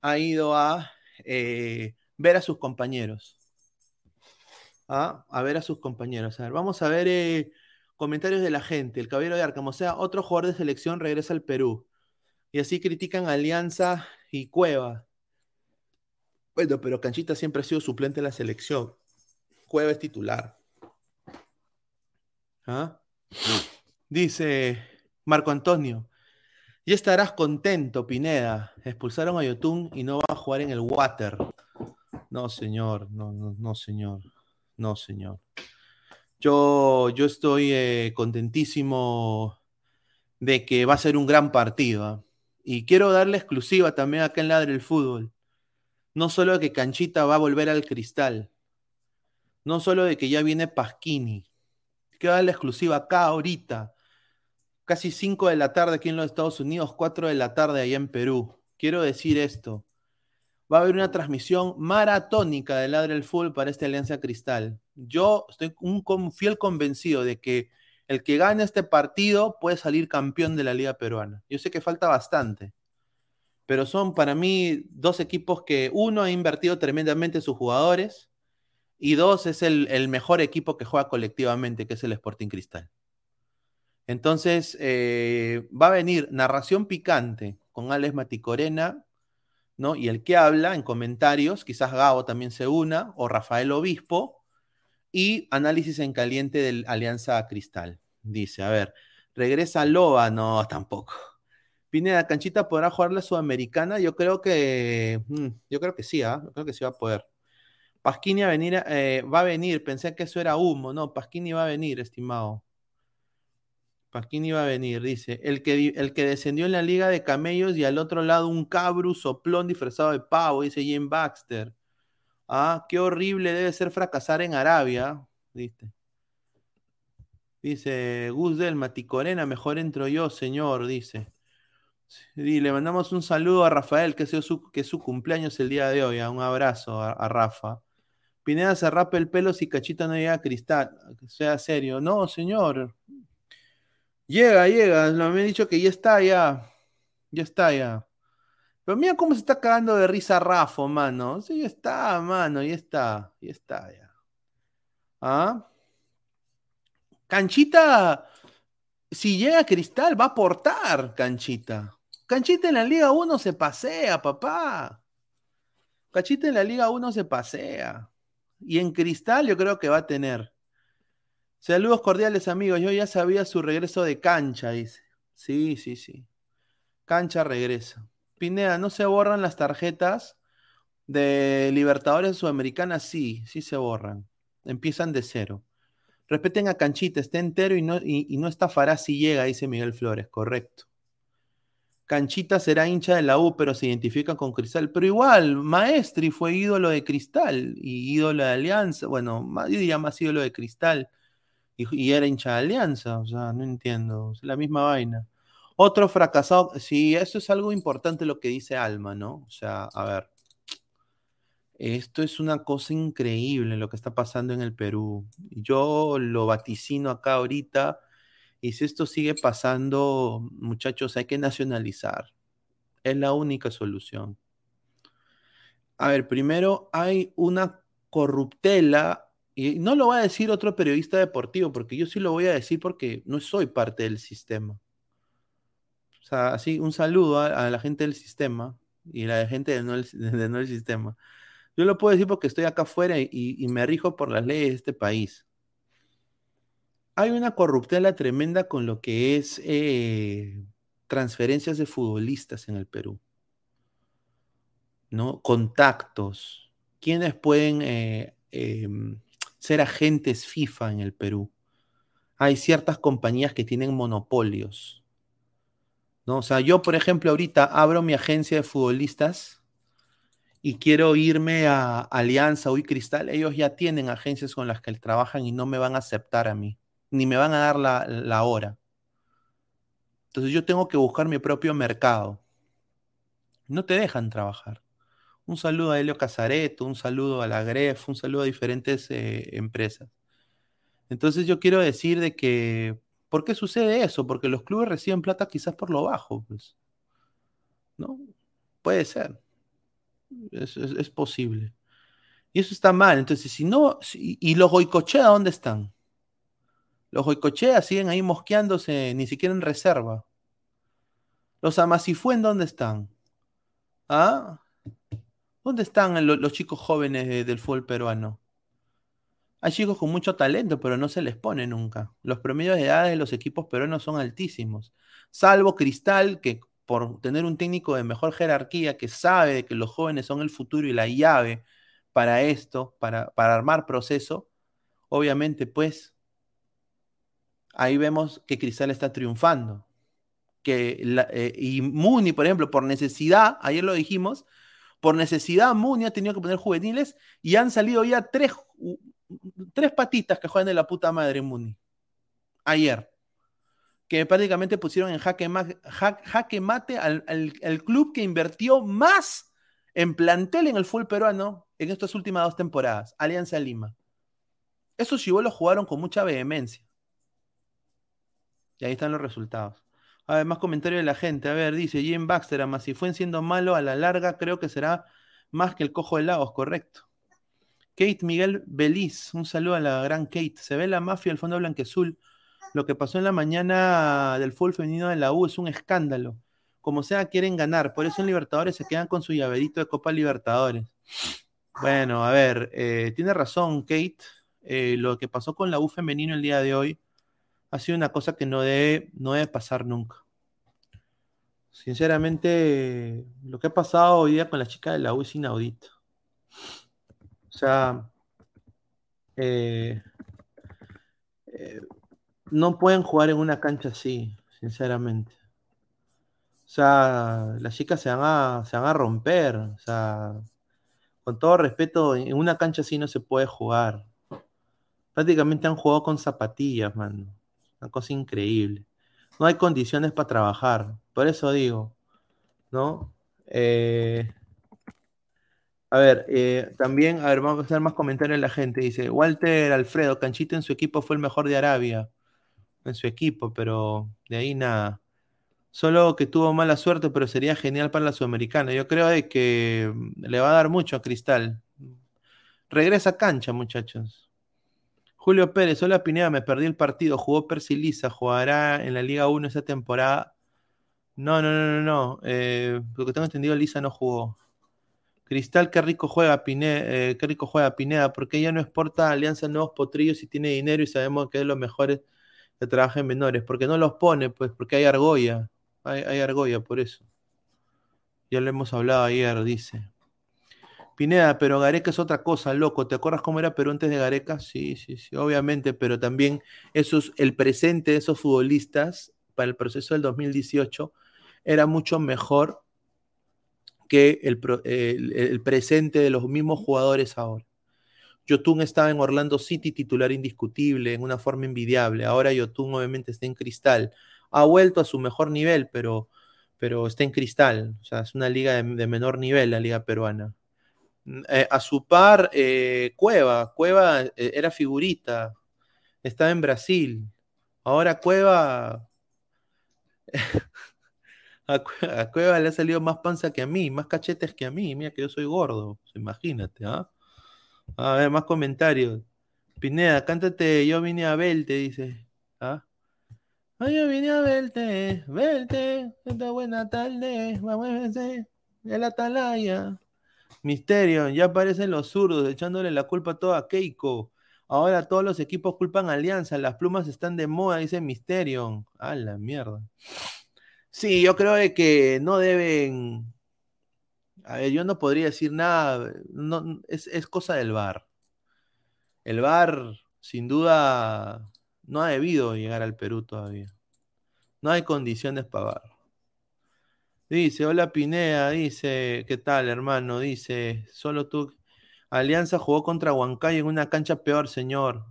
ha ido a eh, ver a sus compañeros. ¿Ah? A ver a sus compañeros. A ver, vamos a ver comentarios de la gente. El caballero de Arcam, o sea, otro jugador de selección regresa al Perú. Y así critican Alianza y Cueva. Bueno, pero Canchita siempre ha sido suplente en la selección. Cueva es titular. ¿Ah? Dice Marco Antonio. Ya estarás contento, Pineda. Expulsaron a Yotun y no va a jugar en el Water. No, señor, no, no, no, señor. No, señor. Yo, yo estoy eh, contentísimo de que va a ser un gran partido. ¿ah? Y quiero darle exclusiva también acá en Ladre el Fútbol. No solo de que Canchita va a volver al cristal. No solo de que ya viene Pasquini. Quiero darle exclusiva acá ahorita. Casi 5 de la tarde aquí en los Estados Unidos, 4 de la tarde allá en Perú. Quiero decir esto. Va a haber una transmisión maratónica de Ladre el Fútbol para esta Alianza Cristal. Yo estoy un fiel convencido de que el que gane este partido puede salir campeón de la Liga Peruana. Yo sé que falta bastante, pero son para mí dos equipos que uno ha invertido tremendamente en sus jugadores y dos es el, el mejor equipo que juega colectivamente, que es el Sporting Cristal. Entonces, eh, va a venir narración picante con Alex Maticorena, ¿no? Y el que habla en comentarios, quizás Gabo también se una, o Rafael Obispo, y análisis en caliente del Alianza Cristal. Dice, a ver, regresa Loba, no, tampoco. Pineda, Canchita podrá jugar la Sudamericana, yo creo que, mm, yo creo que sí, ¿ah? Yo creo que sí va a poder. Pasquini a venir, eh, va a venir, pensé que eso era humo, no, Pasquini va a venir, estimado. Pasquini va a venir, dice, el que, el que descendió en la Liga de Camellos y al otro lado un cabru soplón disfrazado de pavo, dice Jim Baxter. Ah, qué horrible debe ser fracasar en Arabia, dice. Dice Gus del Maticorena, mejor entro yo, señor, dice. Le mandamos un saludo a Rafael, que, es su, que es su cumpleaños el día de hoy. ah, Un abrazo a, a Rafa. Pineda se rapa el pelo si Cachita no llega a cristal. Que sea serio. No, señor. Llega, llega. Me han dicho que ya está, ya. Ya está, ya. Pero mira cómo se está cagando de risa Rafa, mano. Sí, ya está, mano. Ya está. Ya está, ya. ¿Ah? Canchita, si llega a Cristal, va a aportar, Canchita. Canchita en la Liga 1 se pasea, papá. Canchita en la Liga 1 se pasea. Y en Cristal yo creo que va a tener. Saludos cordiales, amigos. Yo ya sabía su regreso de cancha, dice. Sí, sí, sí. Cancha regresa. Pineda, ¿no se borran las tarjetas de Libertadores Sudamericanas? Sí, sí se borran. Empiezan de cero. Respeten a Canchita, está entero y no, y no estafará si llega, dice Miguel Flores, correcto. Canchita será hincha de la U, pero se identifica con Cristal. Pero igual, Maestri fue ídolo de Cristal y ídolo de Alianza. Bueno, yo diría más ídolo de Cristal y, y era hincha de Alianza. O sea, no entiendo. Es la misma vaina. Otro fracasado. Sí, eso es algo importante lo que dice Alma, ¿no? O sea, a ver. Esto es una cosa increíble lo que está pasando en el Perú. Yo lo vaticino acá ahorita. Y si esto sigue pasando, muchachos, hay que nacionalizar. Es la única solución. A ver, primero hay una corruptela, y no lo va a decir otro periodista deportivo, porque yo sí lo voy a decir porque no soy parte del sistema. O sea, así, un saludo a, la gente del sistema y la gente de no el, de no el sistema. Yo lo puedo decir porque estoy acá afuera y, y me rijo por las leyes de este país hay una corruptela tremenda con lo que es eh, transferencias de futbolistas en el Perú. ¿No? Contactos. ¿Quiénes pueden eh, eh, ser agentes FIFA en el Perú? Hay ciertas compañías que tienen monopolios. ¿no? O sea, yo, por ejemplo, ahorita abro mi agencia de futbolistas y quiero irme a Alianza o Cristal. Ellos ya tienen agencias con las que trabajan y no me van a aceptar a mí ni me van a dar la, la, hora. Entonces yo tengo que buscar mi propio mercado. No te dejan trabajar. Un saludo a Helio Casareto, un saludo a la Gref, un saludo a diferentes eh, empresas. Entonces yo quiero decir de que, ¿por qué sucede eso? Porque los clubes reciben plata quizás por lo bajo, pues. ¿No? Puede ser. Es, es, posible. Y eso está mal. Entonces, si no, ¿y los Goicochea dónde están? Los Goicochea siguen ahí mosqueándose, ni siquiera en reserva. Los Amasifuen, ¿dónde están? ¿Ah? ¿Dónde están los, chicos jóvenes de, del fútbol peruano? Hay chicos con mucho talento, pero no se les pone nunca. Los promedios de edad de los equipos peruanos son altísimos. Salvo Cristal, que por tener un técnico de mejor jerarquía, que sabe que los jóvenes son el futuro y la llave para esto, para, para armar proceso, obviamente, pues, ahí vemos que Cristal está triunfando. Que eh, y Muni, por ejemplo, por necesidad, ayer lo dijimos, por necesidad Muni ha tenido que poner juveniles y han salido ya tres, tres patitas que juegan de la puta madre Muni. Ayer. Que prácticamente pusieron en jaque mate al, al- al club que invirtió más en plantel en el fútbol peruano en estas últimas dos temporadas, Alianza Lima. Esos chivolos jugaron con mucha vehemencia. Y ahí están los resultados. A ver, más comentarios de la gente. A ver, dice Jim Baxter, además, si fue siendo malo a la larga, creo que será más que el cojo de Lagos, correcto. Kate Miguel Beliz, un saludo a la gran Kate. Se ve la mafia al fondo blanquezul. Lo que pasó en la mañana del fútbol femenino de la U es un escándalo. Como sea, quieren ganar. Por eso en Libertadores se quedan con su llaverito de Copa Libertadores. Bueno, a ver, eh, tiene razón Kate. Eh, lo que pasó con la U femenino el día de hoy ha sido una cosa que no debe, no debe pasar nunca. Sinceramente, lo que ha pasado hoy día con la chica de la U es inaudito. O sea, eh, eh, no pueden jugar en una cancha así, sinceramente. O sea, las chicas se van a, se van a romper. O sea, con todo respeto, en una cancha así no se puede jugar. Prácticamente han jugado con zapatillas, mano. Una cosa increíble. No hay condiciones para trabajar. Por eso digo, ¿no? Eh, a ver, eh, también, a ver, vamos a hacer más comentarios de la gente. Dice, Walter Alfredo, Canchito en su equipo fue el mejor de Arabia. En su equipo, pero de ahí nada. Solo que tuvo mala suerte, pero sería genial para la Sudamericana. Yo creo que mm, le va a dar mucho a Cristal. Regresa a cancha, muchachos. Julio Pérez, hola Pineda, me perdí el partido. Jugó Percy Lisa, jugará en la Liga 1 esa temporada. No, no, no, no, no. Eh, lo que tengo entendido, Lisa no jugó. Cristal, qué rico juega Pineda, eh, qué rico juega Pineda, porque ella no exporta Alianza Nuevos Potrillos y tiene dinero y sabemos que es los mejores que trabajan en menores. Porque no los pone, pues, porque hay argolla. Hay, hay argolla, por eso. Ya lo hemos hablado ayer, dice. Pineda, pero Gareca es otra cosa, loco. ¿Te acuerdas cómo era Perú antes de Gareca? Sí, sí, sí, obviamente, pero también esos, el presente de esos futbolistas para el proceso del 2018 era mucho mejor que el, presente de los mismos jugadores ahora. Yotun estaba en Orlando City, titular indiscutible, en una forma envidiable. Ahora Yotun obviamente está en cristal. Ha vuelto a su mejor nivel, pero, pero está en cristal. O sea, es una liga de menor nivel, la liga peruana. Eh, a su par, eh, Cueva. Cueva eh, era figurita. Estaba en Brasil. Ahora Cueva. A, Cue- a Cueva le ha salido más panza que a mí, más cachetes que a mí. Mira que yo soy gordo. Imagínate, ¿ah? A ver, más comentarios. Pineda, cántate Yo vine a verte, dice. ¿Ah? Ay, yo vine a verte, verte, esta buena tarde, vamos a verse, el atalaya. Misterio, ya aparecen los zurdos echándole la culpa toda a Keiko. Ahora todos los equipos culpan Alianza, las plumas están de moda, dice Misterio. A la mierda. Sí, yo creo que no deben. A ver, yo no podría decir nada. No, es, es cosa del VAR. El VAR, sin duda, no ha debido llegar al Perú todavía. No hay condiciones para VAR. Dice, hola Pineda, dice, ¿qué tal, hermano? Dice, solo tú. Alianza jugó contra Huancayo en una cancha peor, señor.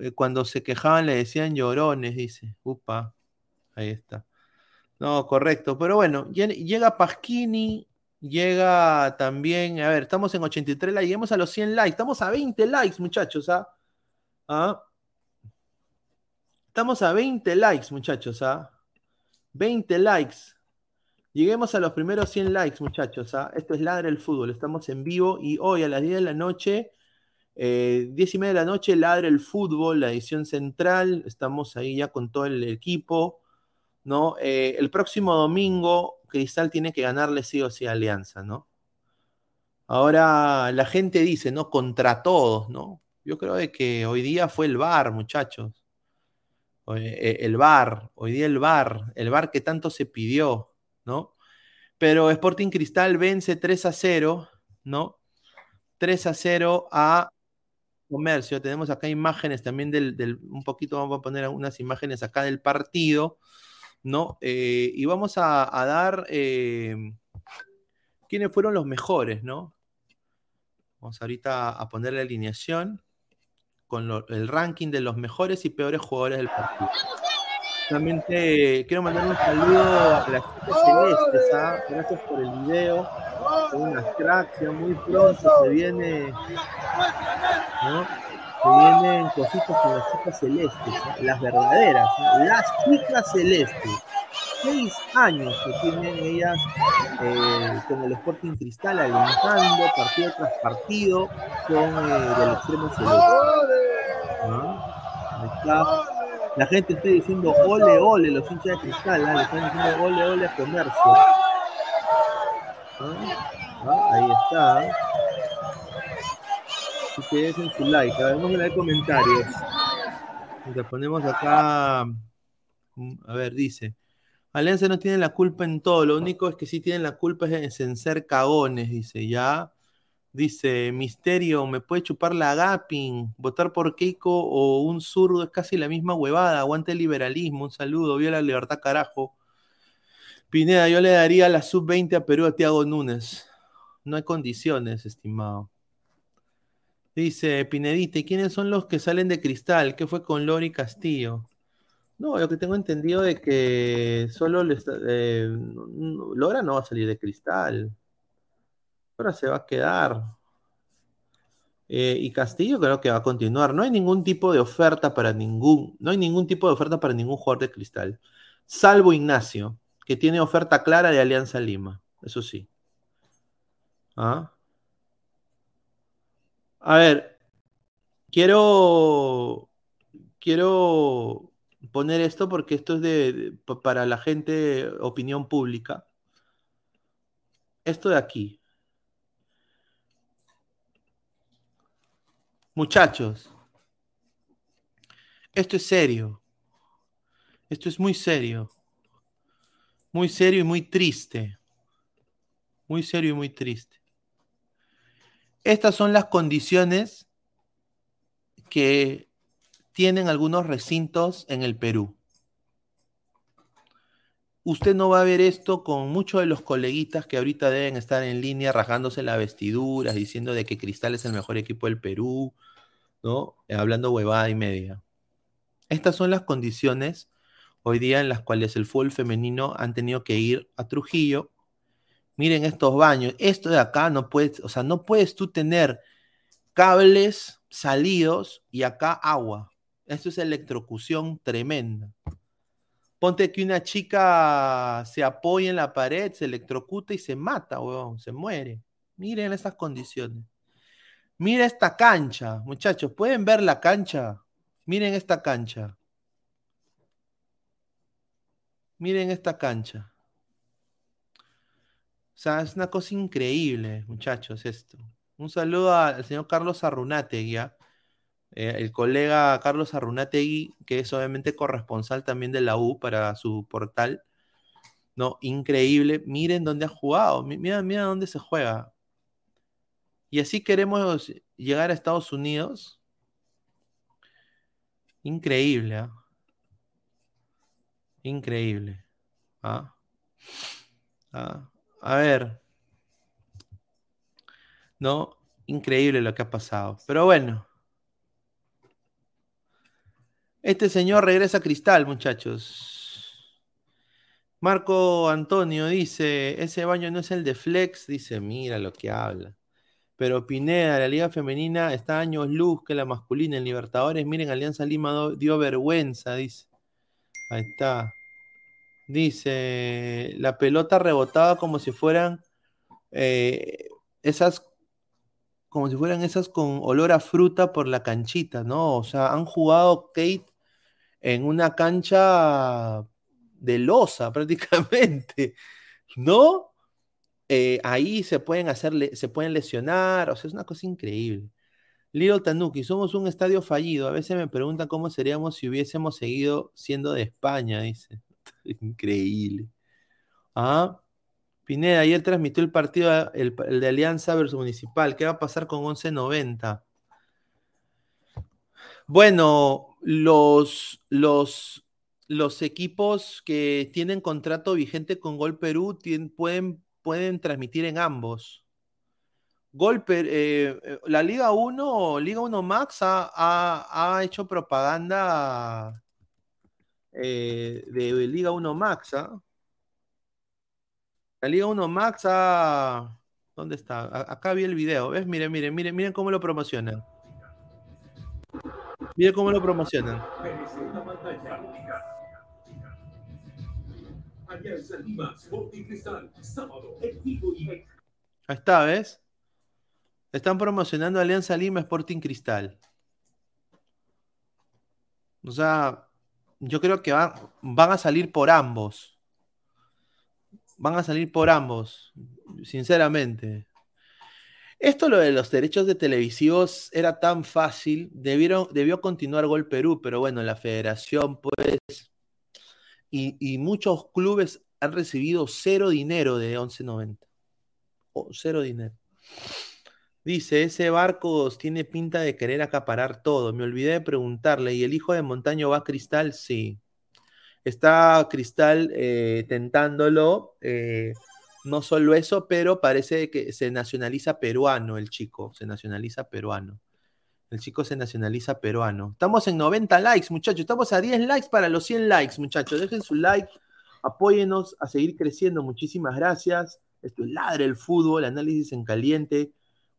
Eh, Cuando se quejaban le decían llorones, dice. Upa, ahí está. No, correcto. Pero bueno, lle- llega Pasquini, llega también, a ver, estamos en 83 likes, lleguemos a los 100 likes, estamos a 20 likes, muchachos, ¿ah? ¿Ah? Estamos a 20 likes, muchachos, ¿ah? 20 likes. Lleguemos a los primeros 100 likes, muchachos, ¿ah? Esto es Ladra el Fútbol, estamos en vivo y hoy a las 10 de la noche, eh, 10 y media de la noche, Ladra el Fútbol, la edición central, estamos ahí ya con todo el equipo. ¿no? Eh, el próximo domingo, Cristal tiene que ganarle sí o sí a Alianza, ¿no? Ahora la gente dice, ¿no? Contra todos, ¿no? Yo creo de que hoy día fue el VAR, muchachos. Eh, El VAR, hoy día el VAR, el VAR que tanto se pidió, ¿no? Pero Sporting Cristal vence 3 a 0, ¿no? 3 a 0 a Comercio. Tenemos acá imágenes también del, un poquito, vamos a poner algunas imágenes acá del partido, ¿no? Eh, y vamos a, dar eh, quiénes fueron los mejores, ¿no? Vamos ahorita a poner la alineación con el ranking de los mejores y peores jugadores del partido. Realmente quiero mandar un saludo a las chicas celestes, ¿ah? gracias por el video, son unas cracks, muy pronto se viene. Se vienen cositas con las chicas celestes, ¿ah? las verdaderas, ¿ah? las chicas celestes. Seis años que tienen ellas eh, con el Sporting Cristal alentando partido tras partido con eh, del extremo celeste. está. La gente está diciendo ole, ole, los hinchas de cristal, ¿ah? le están diciendo ole, ole a comercio. ¿Ah? Ah, Ahí está. Así que dejen su like, a ver, vamos a leer comentarios. Le ponemos acá, a ver, dice, Alianza no tiene la culpa en todo, lo único es que sí tienen la culpa es en ser cagones, dice, ya. Dice, Misterio, ¿me puede chupar la Gapin? Votar por Keiko o un zurdo es casi la misma huevada. Aguante el liberalismo, un saludo, viva la libertad, carajo. Pineda, yo le daría la sub-20 a Perú a Tiago Núñez. No hay condiciones, estimado. Dice Pinedita, ¿y quiénes son los que salen de cristal? ¿Qué fue con Lori Castillo? No, lo que tengo entendido de que solo le está- eh, Lora no va a salir de cristal. Ahora se va a quedar. Eh, y Castillo creo que va a continuar. No hay ningún tipo de oferta para ningún, no hay ningún tipo de oferta para ningún jugador de cristal. Salvo Ignacio, que tiene oferta clara de Alianza Lima. Eso sí. ¿Ah? A ver, quiero, quiero poner esto porque esto es de, de- pa- para la gente, opinión pública. Esto de aquí. Muchachos, esto es serio. Esto es muy serio. Muy serio y muy triste. Muy serio y muy triste. Estas son las condiciones que tienen algunos recintos en el Perú. Usted no va a ver esto con muchos de los coleguitas que ahorita deben estar en línea rajándose las vestiduras, diciendo de que Cristal es el mejor equipo del Perú, Eh, Hablando huevada y media. Estas son las condiciones hoy día en las cuales el fútbol femenino han tenido que ir a Trujillo. Miren estos baños. Esto de acá no puedes, o sea, no puedes tú tener cables salidos y acá agua. Esto es electrocución tremenda. Ponte que una chica se apoya en la pared, se electrocuta y se mata, weón, se muere. Miren esas condiciones. Mira esta cancha, muchachos, ¿pueden ver la cancha? Miren esta cancha. Miren esta cancha. O sea, es una cosa increíble, muchachos, esto. Un saludo al señor Carlos Arrunategui, ¿ah? Eh, el colega Carlos Arrunategui, que es obviamente corresponsal también de la U para su portal. No, increíble. Miren dónde ha jugado. Mi- Mira, mira dónde se juega. Y así queremos llegar a Estados Unidos. Increíble, ¿ah? Increíble. ¿ah? Ah, A ver. No, increíble lo que ha pasado. Pero bueno. Este señor regresa a Cristal, muchachos. Marco Antonio dice, ese baño no es el de Flex, dice, mira lo que habla. Pero Pineda, la liga femenina está años luz que la masculina en Libertadores. Miren, Alianza Lima dio vergüenza, dice. Ahí está. Dice, la pelota rebotaba como si fueran eh, esas, como si fueran esas con olor a fruta por la canchita, ¿no? O sea, han jugado Kate en una cancha de losa prácticamente, ¿no? Eh, ahí se pueden hacer, se pueden lesionar, o sea, es una cosa increíble. Little Tanuki, somos un estadio fallido. A veces me preguntan cómo seríamos si hubiésemos seguido siendo de España, dice. Increíble. Ah, Pineda, ayer transmitió el partido el, el de Alianza versus Municipal. ¿Qué va a pasar con 11.90? Bueno, los, los, los equipos que tienen contrato vigente con Gol Perú pueden, pueden transmitir en ambos. Gol Per- eh, eh, la Liga 1, Liga 1 Max ha, ha- ha hecho propaganda eh, de Liga 1 Max. ¿ah? La Liga 1 Max ha... ¿Dónde está? Acá vi el video. ¿Ves? Miren, miren, miren, miren cómo lo promocionan. Miren cómo lo promocionan. Alianza Lima, Sporting Cristal, sábado, y Ahí está, ¿ves? Están promocionando Alianza Lima Sporting Cristal. O sea, yo creo que van, van a salir por ambos. Van a salir por ambos, sinceramente. Esto lo de los derechos de televisivos era tan fácil, debieron, debió continuar Gol Perú, pero bueno, la federación pues y, muchos clubes han recibido cero dinero de 11.90. O cero dinero. Dice, ese Barcos tiene pinta de querer acaparar todo. Me olvidé de preguntarle, ¿y el hijo de Montaño va a Cristal? Sí. Está Cristal eh, tentándolo. eh, no solo eso, pero parece que se nacionaliza peruano el chico. Se nacionaliza peruano. El chico se nacionaliza peruano. Estamos en 90 likes, muchachos. Estamos a 10 likes para los 100 likes, muchachos. Dejen su like. Apóyenos a seguir creciendo. Muchísimas gracias. Esto es Ladre el Fútbol, análisis en caliente.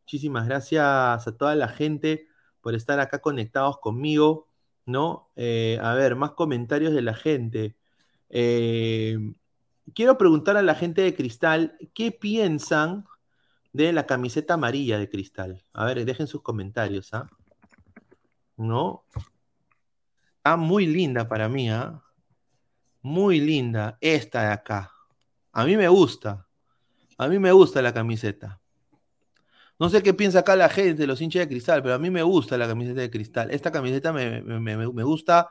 Muchísimas gracias a toda la gente por estar acá conectados conmigo, ¿no? Eh, a ver, más comentarios de la gente. Eh, quiero preguntar a la gente de Cristal, ¿qué piensan de la camiseta amarilla de Cristal? A ver, dejen sus comentarios, ¿ah? ¿No? Está muy linda para mí, ¿ah? Muy linda. Esta de acá. A mí me gusta. A mí me gusta la camiseta. No sé qué piensa acá la gente, los hinchas de cristal, pero a mí me gusta la camiseta de cristal. Esta camiseta me, me- me- me gusta,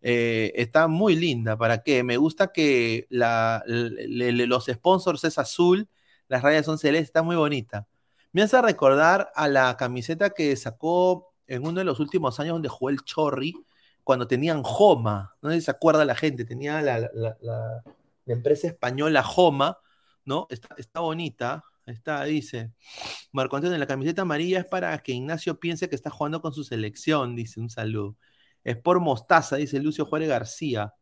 eh, está muy linda. ¿Para qué? Me gusta que la- los sponsors es azul, las rayas son celestes, está muy bonita. Me hace recordar a la camiseta que sacó en uno de los últimos años donde jugó el Chorri, cuando tenían Joma. No sé si se acuerda la gente, tenía la, empresa española Joma, ¿no? Está, está bonita. Está, dice. Marco Antonio, la camiseta amarilla es para que Ignacio piense que está jugando con su selección, dice un saludo. Es por Mostaza, dice Lucio Juárez García.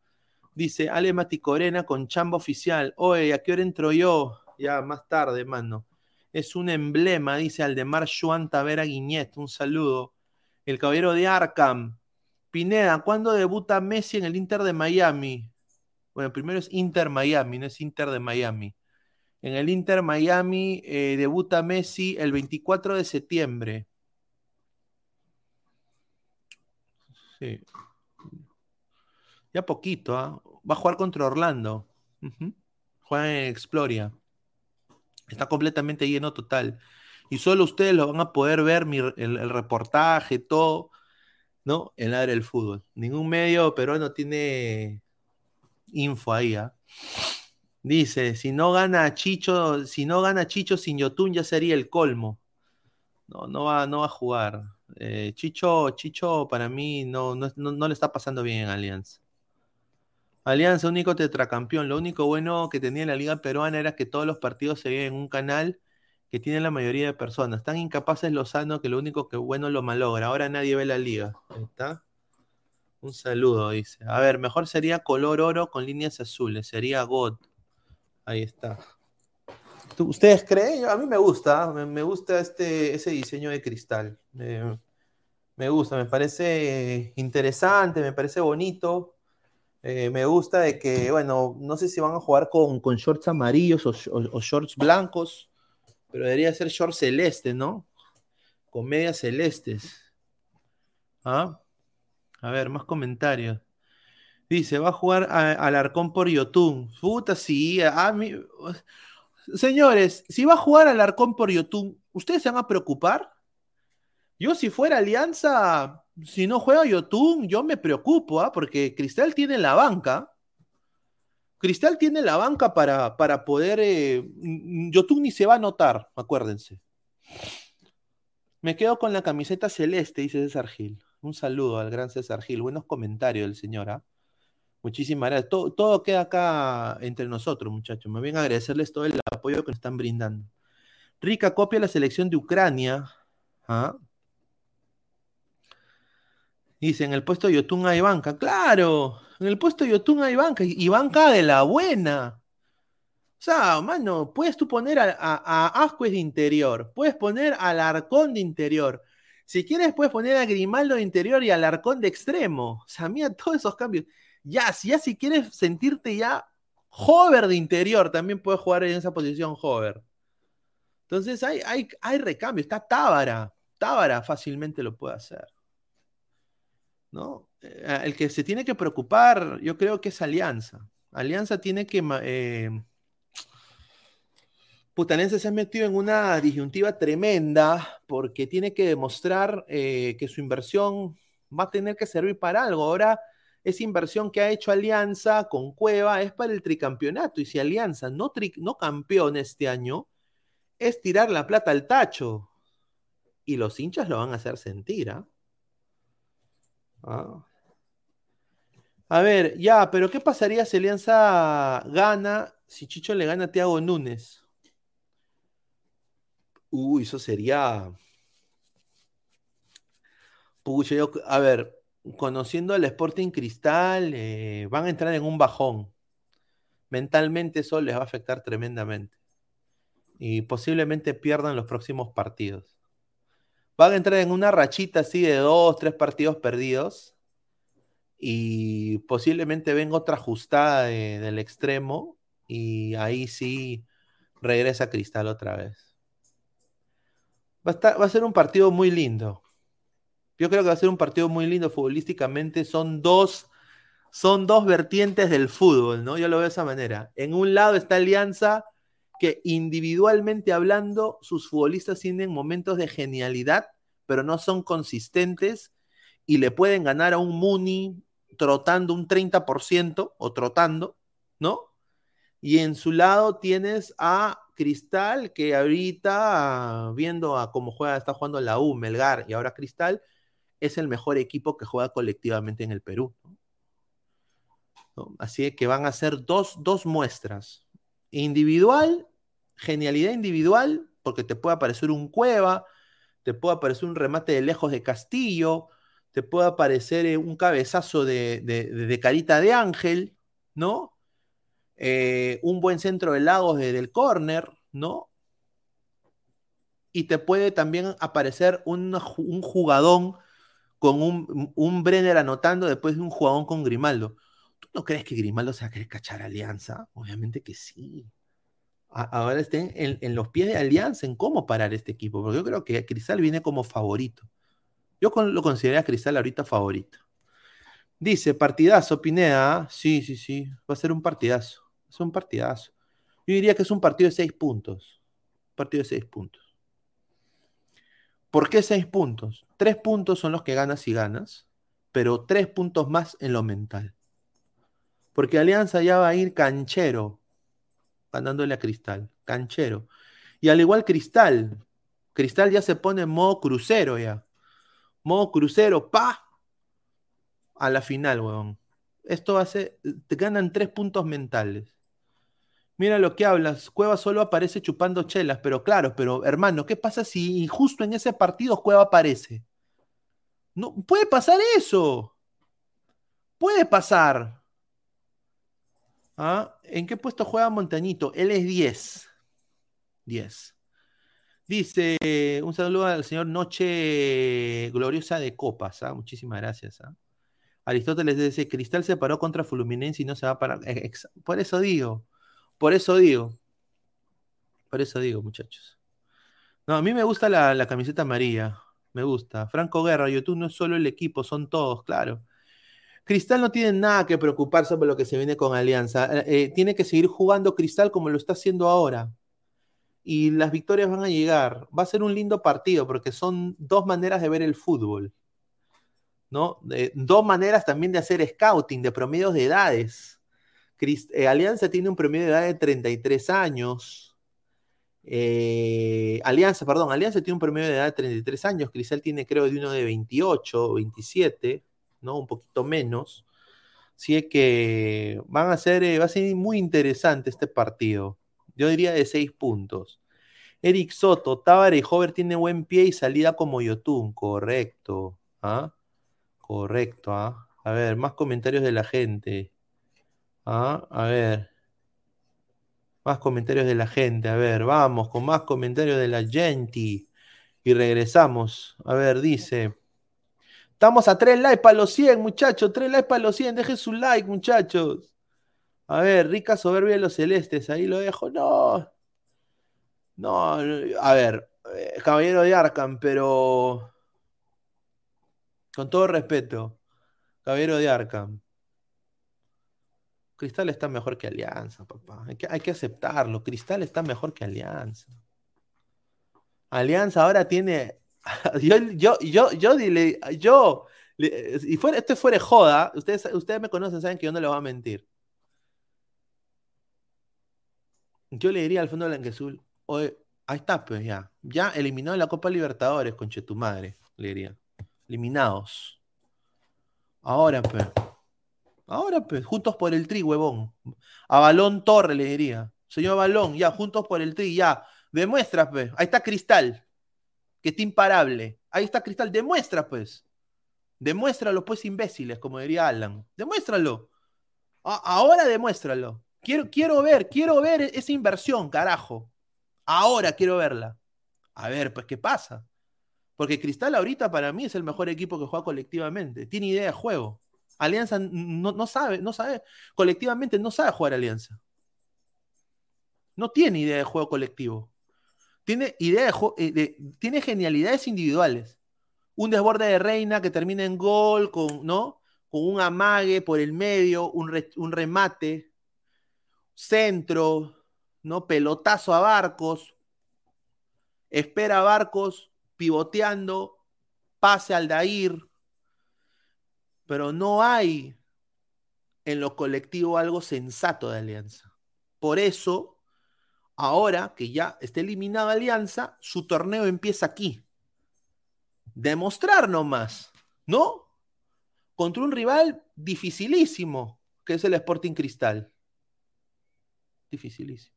Dice Ale Maticorena con chamba oficial. Oye, ¿a qué hora entro yo? Ya, más tarde, mano. Es un emblema, dice Aldemar Juan Tavera Guiñet. Un saludo. El caballero de Arkham. Pineda, ¿cuándo debuta Messi en el Inter de Miami? Bueno, primero es Inter Miami, no es Inter de Miami. En el Inter Miami eh, debuta Messi el 24 de septiembre. Sí. Ya poquito, ¿ah? Va a jugar contra Orlando. Juega en Exploria. Está completamente lleno total. Y solo ustedes lo van a poder ver, el, reportaje, todo, ¿no? En área del fútbol. Ningún medio peruano tiene info ahí, ¿ah? Dice, si no gana Chicho, si no gana Chicho sin Yotun ya sería el colmo. No, no va, no va a jugar. Eh, Chicho, Chicho para mí no, le está pasando bien en Alianza. Alianza, único tetracampeón. Lo único bueno que tenía la Liga Peruana era que todos los partidos se veían en un canal que tiene la mayoría de personas. Tan incapaces Lozano que lo único que bueno lo malogra. Ahora nadie ve la liga. Está. Un saludo, dice. A ver, mejor sería color oro con líneas azules. Sería God. Ahí está. ¿Tú- ¿Ustedes creen? A mí me gusta. Me, gusta este, ese diseño de cristal. Me, me gusta, me parece interesante, me parece bonito. Eh, me gusta de que, bueno, no sé si van a jugar con, shorts amarillos o shorts blancos, pero debería ser shorts celeste, ¿no? Con medias celestes. ¿Ah? A ver, más comentarios. Dice, va a jugar a- al Arcón por Yotun. Puta, sí. A mí... Señores, si va a jugar al Arcón por Yotun, ¿ustedes se van a preocupar? Yo si fuera Alianza, si no juega Yotun, yo me preocupo, ¿ah? Porque Cristal tiene la banca. Cristal tiene la banca para, para poder. Eh, Yotun ni se va a notar, acuérdense. Me quedo con la camiseta celeste, dice César Gil. Un saludo al gran César Gil. Buenos comentarios del señor. ¿ah? Muchísimas gracias. Todo, todo queda acá entre nosotros, muchachos. Me a agradecerles todo el apoyo que nos están brindando. Rica copia la selección de Ucrania. ¿ah? Dice, en el puesto de Yotun hay banca. Claro, en el puesto de Yotun hay banca. Y banca de la buena. O sea, mano, puedes tú poner a, a, a Ascuez de interior. Puedes poner al Arcón de interior. Si quieres, puedes poner a Grimaldo de interior y al Arcón de extremo. O sea, mira todos esos cambios. Ya, si ya si quieres sentirte ya hover de interior, también puedes jugar en esa posición hover. Entonces hay, hay, hay recambio. Está Tábara. Tábara fácilmente lo puede hacer. ¿No? Eh, el que se tiene que preocupar, yo creo que es Alianza. Alianza tiene que. Eh, se ha metido en una disyuntiva tremenda porque tiene que demostrar eh, que su inversión va a tener que servir para algo. Ahora, esa inversión que ha hecho Alianza con Cueva es para el tricampeonato. Y si Alianza no, tri, no campeón este año, es tirar la plata al tacho. Y los hinchas lo van a hacer sentir. ¿ah? Ah. A ver, ya, pero ¿qué pasaría si Alianza gana, si Chicho le gana a Thiago Núñez? Uy, eso sería. Pucha, yo, a ver, conociendo al Sporting Cristal, eh, van a entrar en un bajón. Mentalmente eso les va a afectar tremendamente. Y posiblemente pierdan los próximos partidos. Van a entrar en una rachita así de dos, tres partidos perdidos. Y posiblemente venga otra ajustada de- del extremo. Y ahí sí regresa Cristal otra vez. Va a, estar- va a ser un partido muy lindo. Yo creo que va a ser un partido muy lindo futbolísticamente. Son dos, son dos vertientes del fútbol, ¿no? Yo lo veo de esa manera. En un lado está Alianza, que individualmente hablando, sus futbolistas tienen momentos de genialidad, pero no son consistentes y le pueden ganar a un Muni trotando un 30% o trotando, ¿no? Y en su lado tienes a Cristal, que ahorita, viendo a cómo juega, está jugando la U, Melgar y ahora Cristal, es el mejor equipo que juega colectivamente en el Perú. ¿no? Así que van a ser dos, dos muestras. Individual, genialidad individual, porque te puede aparecer un Cueva, te puede aparecer un remate de lejos de Castillo, te puede aparecer eh, un cabezazo de, de- carita de ángel, ¿no? Eh, un buen centro de Lagos desde el córner, ¿no? Y te puede también aparecer ju- un jugadón con un, un Brenner anotando después de un jugadón con Grimaldo. ¿Tú no crees que Grimaldo se va a querer cachar a Alianza? Obviamente que sí. Ahora estén en, en los pies de Alianza en cómo parar este equipo, porque yo creo que Cristal viene como favorito. Yo lo consideré a Cristal ahorita favorito. Dice, partidazo, Pineda. Sí, sí, sí. Va a ser un partidazo. Es un partidazo. Yo diría que es un partido de seis puntos. Un partido de seis puntos. ¿Por qué seis puntos? Tres puntos son los que ganas y ganas, pero tres puntos más en lo mental. Porque Alianza ya va a ir canchero, ganándole a Cristal. Canchero. Y al igual Cristal. Cristal ya se pone en modo crucero ya. Modo crucero, pa. A la final, weón. Esto ser. Te ganan tres puntos mentales. Mira lo que hablas. Cueva solo aparece chupando chelas, pero claro, pero hermano, ¿qué pasa si justo en ese partido Cueva aparece? No, puede pasar eso. Puede pasar. ¿Ah? ¿En qué puesto juega Montañito? Él es 10. 10. Dice, un saludo al señor Noche Gloriosa de Copas. ¿ah? Muchísimas gracias. ¿ah? Aristóteles dice, Cristal se paró contra Fluminense y no se va a parar. Eh, Por eso digo, por eso digo, por eso digo, muchachos. No, a mí me gusta la, la camiseta amarilla, me gusta. Franco Guerra, YouTube no es solo el equipo, son todos, claro. Cristal no tiene nada que preocuparse por lo que se viene con Alianza. Eh, eh, tiene que seguir jugando Cristal como lo está haciendo ahora. Y las victorias van a llegar. Va a ser un lindo partido porque son dos maneras de ver el fútbol. ¿no? De- dos maneras también de hacer scouting, de promedios de edades. Cris- eh, Alianza tiene un promedio de edad de 33 años. Eh, Alianza, perdón, Alianza tiene un promedio de edad de 33 años. Cristal tiene, creo, de uno de 28, 27, ¿no? Un poquito menos. Así que van a ser, eh, va a ser muy interesante este partido. Yo diría de 6 puntos. Eric Soto, Tábara y Hover tiene buen pie y salida como Yotun. Correcto. ¿ah? Correcto. ¿ah? A ver, más comentarios de la gente. Ah, a ver. Más comentarios de la gente. A ver, vamos con más comentarios de la gente. Y regresamos. A ver, dice. Estamos a 3 likes para los 100, muchachos. 3 likes para los 100. Dejen su like, muchachos. A ver, rica soberbia de los celestes. Ahí lo dejo. No. No, a ver. eh, caballero de Arkham, pero. Con todo respeto. Caballero de Arkham. Cristal está mejor que Alianza, papá. Hay que, hay que aceptarlo. Cristal está mejor que Alianza. Alianza ahora tiene. Yo, yo, yo, yo, dile- yo, y fuera, esto fuera joda, ustedes, ustedes me conocen, saben que yo no les voy a mentir. Yo le diría al Fondo Blanquezul, oye, ahí está, pues ya. Ya eliminado la Copa Libertadores, conche tu madre, le diría. Eliminados. Ahora, pues. Ahora, pues, juntos por el tri, huevón. A Balón Torre le diría. Señor Balón, ya, juntos por el tri, ya. Demuestra, pues. Ahí está Cristal, que está imparable. Ahí está Cristal, demuestra, pues. Demuéstralo, pues, imbéciles, como diría Alan. Demuéstralo. A- ahora demuéstralo. Quiero, quiero ver, quiero ver esa inversión, carajo. Ahora quiero verla. A ver, pues, ¿qué pasa? Porque Cristal ahorita para mí es el mejor equipo que juega colectivamente. Tiene idea de juego. Alianza no, no sabe, no sabe, colectivamente no sabe jugar Alianza. No tiene idea de juego colectivo. Tiene idea de, eh, de- tiene genialidades individuales. Un desborde de Reina que termina en gol con, ¿no? Con un amague por el medio, un, un remate, centro, ¿no? Pelotazo a Barcos. Espera a Barcos pivoteando, pase al Dair, pero no hay en lo colectivo algo sensato de Alianza. Por eso, ahora que ya está eliminada Alianza, su torneo empieza aquí. Demostrar nomás, ¿no? Contra un rival dificilísimo, que es el Sporting Cristal. Dificilísimo.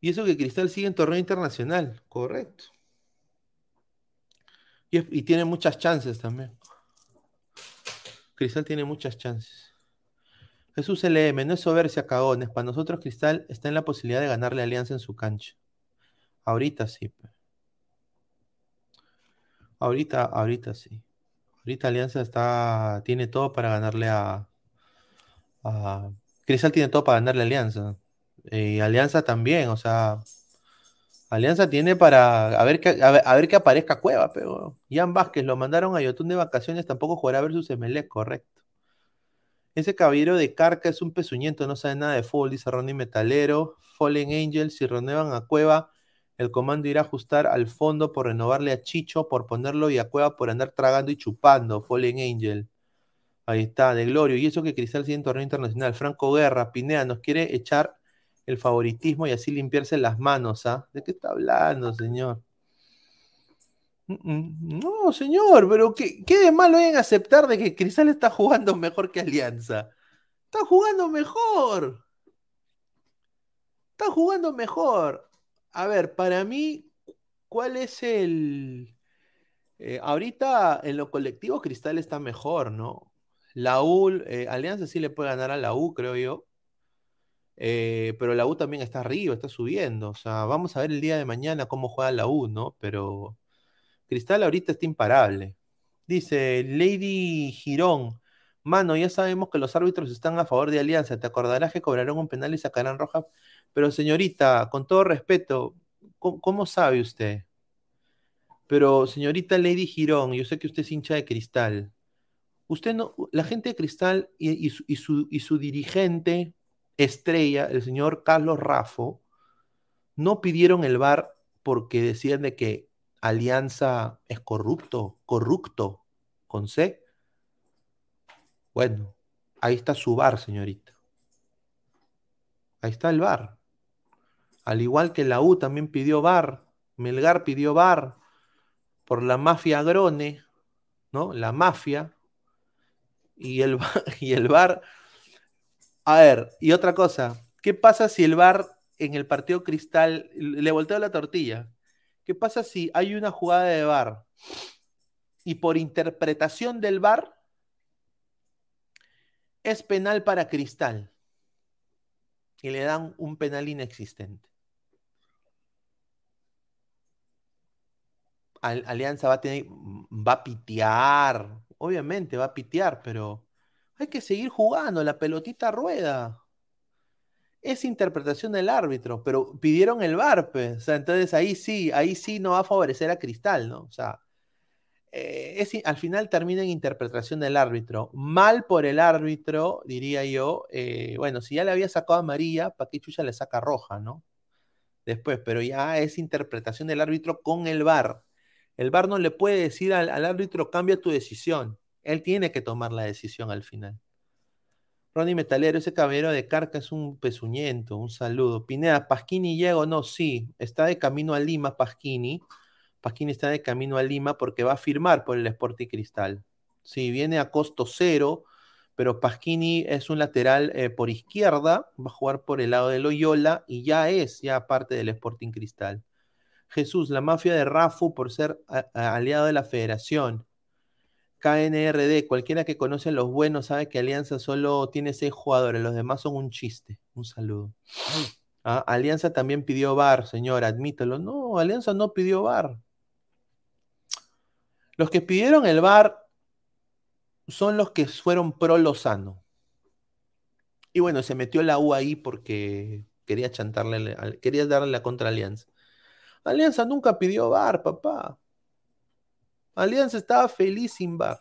Y eso que Cristal sigue en torneo internacional, correcto. Y, y tiene muchas chances también. Cristal tiene muchas chances. Jesús LM, no es soberbia, cagones. Para nosotros, Cristal está en la posibilidad de ganarle Alianza en su cancha. Ahorita sí. Ahorita, ahorita sí. Ahorita Alianza está, tiene todo para ganarle a- Cristal tiene todo para ganarle a Alianza. Eh, Y Alianza también, o sea. Alianza tiene para a ver que, a ver, a que aparezca Cueva, pero Jan Vázquez lo mandaron a Yotun de vacaciones, tampoco jugará versus Emelec, correcto. Ese caballero de Carca es un pezuñento, no sabe nada de fútbol, dice Ronnie Metalero. Fallen Angels, si renuevan a Cueva, el comando irá a ajustar al fondo por renovarle a Chicho, por ponerlo y a Cueva por andar tragando y chupando. Fallen Angel. Ahí está, de Glorio. Y eso que Cristal sigue en torneo internacional. Franco Guerra, Pineda, nos quiere echar el favoritismo y así limpiarse las manos, ¿ah? ¿De qué está hablando, señor? Mm, mm, No, señor, pero ¿qué, qué de malo hay en aceptar de que Cristal está jugando mejor que Alianza? Está jugando mejor. Está jugando mejor. A ver, para mí, ¿cuál es el... eh, ahorita en lo colectivo Cristal está mejor, ¿no? La U, eh, Alianza sí le puede ganar a la U, creo yo. Eh, pero la U también está arriba, está subiendo. O sea, vamos a ver el día de mañana cómo juega la U, ¿no? Pero Cristal ahorita está imparable. Dice Lady Girón, mano, ya sabemos que los árbitros están a favor de Alianza. Te acordarás que cobrarán un penal y sacarán roja. Pero señorita, con todo respeto, ¿cómo, cómo sabe usted? Pero señorita Lady Girón, yo sé que usted es hincha de Cristal. Usted no, la gente de Cristal y, su, dirigente estrella, el señor Carlos Raffo, no pidieron el VAR porque decían de que Alianza es corrupto, corrupto, con C. Bueno, ahí está su VAR, señorita. Ahí está el VAR. Al igual que la U también pidió VAR, Melgar pidió VAR por la mafia Grone, ¿no? La mafia. Y el, y el VAR. A ver, y otra cosa. ¿Qué pasa si el VAR en el partido Cristal le volteo la tortilla? ¿Qué pasa si hay una jugada de VAR y por interpretación del VAR es penal para Cristal y le dan un penal inexistente? Al- Alianza va a tener, va a pitear, obviamente va a pitear, pero hay que seguir jugando, la pelotita rueda. Es interpretación del árbitro, pero pidieron el VAR, pues. O sea, entonces ahí sí, ahí sí no va a favorecer a Cristal, ¿no? O sea, eh, es, al final termina en interpretación del árbitro. Mal por el árbitro, diría yo. eh, bueno, si ya le había sacado amarilla, ¿para qué chucha le saca roja, no? Después, pero ya es interpretación del árbitro con el VAR. El VAR no le puede decir al, árbitro, cambia tu decisión. Él tiene que tomar la decisión al final. Ronnie Metalero, ese caballero de Carca es un pezuñento, un saludo. Pineda, Pasquini llega o no, sí, está de camino a Lima, Pasquini. Pasquini está de camino a Lima porque va a firmar por el Sporting Cristal. Sí, viene a costo cero, pero Pasquini es un lateral eh, por izquierda, va a jugar por el lado de Loyola y ya es ya parte del Sporting Cristal. Jesús, la mafia de Rafu por ser aliado de la federación. KNRD, cualquiera que conoce a los buenos sabe que Alianza solo tiene seis jugadores, los demás son un chiste. Un saludo. Ah, Alianza también pidió VAR, señor, admítelo. No, Alianza no pidió VAR. Los que pidieron el VAR son los que fueron pro Lozano. Y bueno, se metió la U ahí porque quería chantarle, quería darle la contra Alianza. Alianza nunca pidió VAR, papá. Alianza estaba feliz sin VAR.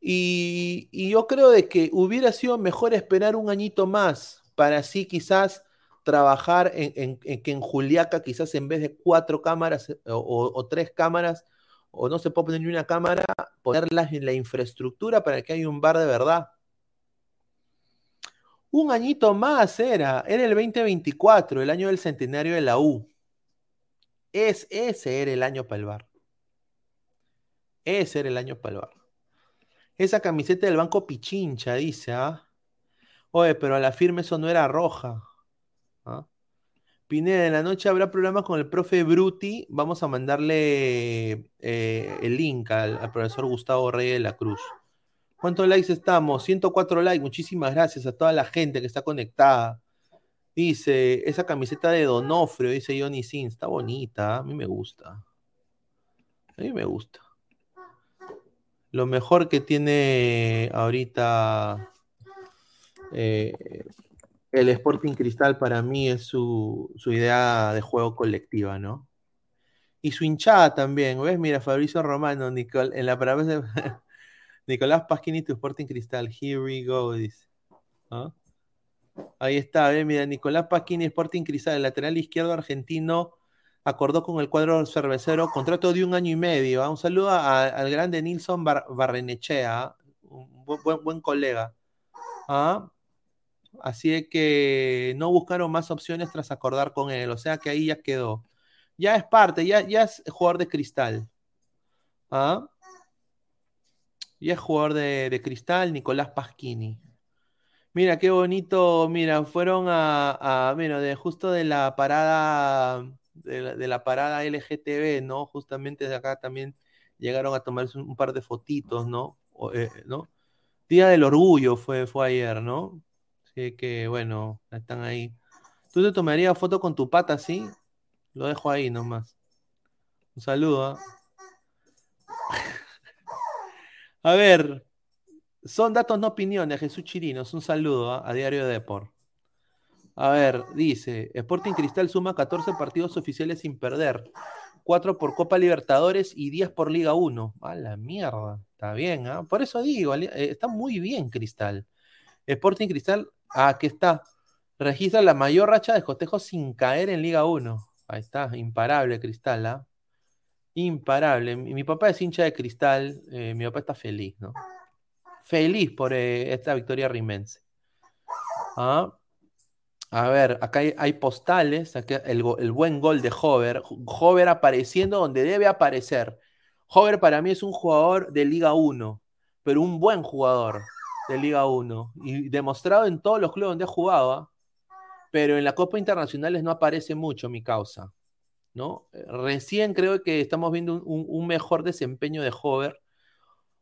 Y, yo creo de que hubiera sido mejor esperar un añito más para así quizás trabajar en, que en Juliaca quizás en vez de cuatro cámaras eh, o- o tres cámaras o no se puede poner ni una cámara, ponerlas en la infraestructura para que haya un bar de verdad. Un añito más era, era el 2024, el año del centenario de la U. Es, ese era el año para el bar. Ese era el año para el bar. Esa camiseta del Banco Pichincha, dice, ¿ah? Oye, pero a la firme eso no era roja. ¿ah? Pineda, en la noche habrá programas con el profe Bruti. Vamos a mandarle eh, el link al, al profesor Gustavo Rey de la Cruz. ¿Cuántos likes estamos? 104 likes. Muchísimas gracias a toda la gente que está conectada. Dice, esa camiseta de Donofrio, dice Johnny Sin, está bonita, a mí me gusta. A mí me gusta. Lo mejor que tiene ahorita eh, el Sporting Cristal para mí es su, su idea de juego colectiva, ¿no? Y su hinchada también, ¿ves? Mira, Fabricio Romano, Nicol, en la de Nicolás Pasquini, tu Sporting Cristal, here we go, dice. ¿Ah? Ahí está, ¿ves? Mira, Nicolás Pasquini, Sporting Cristal, el lateral izquierdo argentino, acordó con el cuadro cervecero contrato de un año y medio. ¿ah? Un saludo al grande Nilson Bar- Barrenechea, ¿ah? un buen, colega. Así es que no buscaron más opciones tras acordar con él, o sea que ahí ya quedó. Ya es parte, ya es jugador de cristal. ¿ah? Ya es jugador de, de cristal, Nicolás Pasquini. Mira, qué bonito. Mira, fueron a, mira, de justo de la parada, de la, parada LGTB, ¿no? Justamente de acá también llegaron a tomarse un, par de fotitos, ¿no? Eh, ¿no? Día del Orgullo fue, fue ayer, ¿no? Así que, bueno, están ahí. ¿Tú te tomarías foto con tu pata así? Lo dejo ahí nomás. Un saludo. ¿ah? A ver, son datos, no opiniones. Jesús Chirinos, un saludo ¿ah? a Diario de Deport. A ver, dice, Sporting Cristal suma 14 partidos oficiales sin perder. 4 por Copa Libertadores y 10 por Liga 1. A la mierda. Está bien, ¿ah? Por eso digo, eh, está muy bien Cristal. Sporting Cristal, ah, aquí está. Registra la mayor racha de cotejos sin caer en Liga 1. Ahí está, imparable Cristal, ¿ah? Imparable. Mi, papá es hincha de Cristal, eh, mi papá está feliz, ¿no? Feliz por eh, esta victoria rimense. Ah, A ver, acá hay, postales. el, el buen gol de Hover. Hover apareciendo donde debe aparecer. Hover para mí es un jugador de Liga 1, pero un buen jugador de Liga 1. Y demostrado en todos los clubes donde ha jugado. ¿ah? Pero en la Copa Internacionales no aparece mucho mi causa. ¿No? Eh, Recién creo que estamos viendo un, un- mejor desempeño de Hover.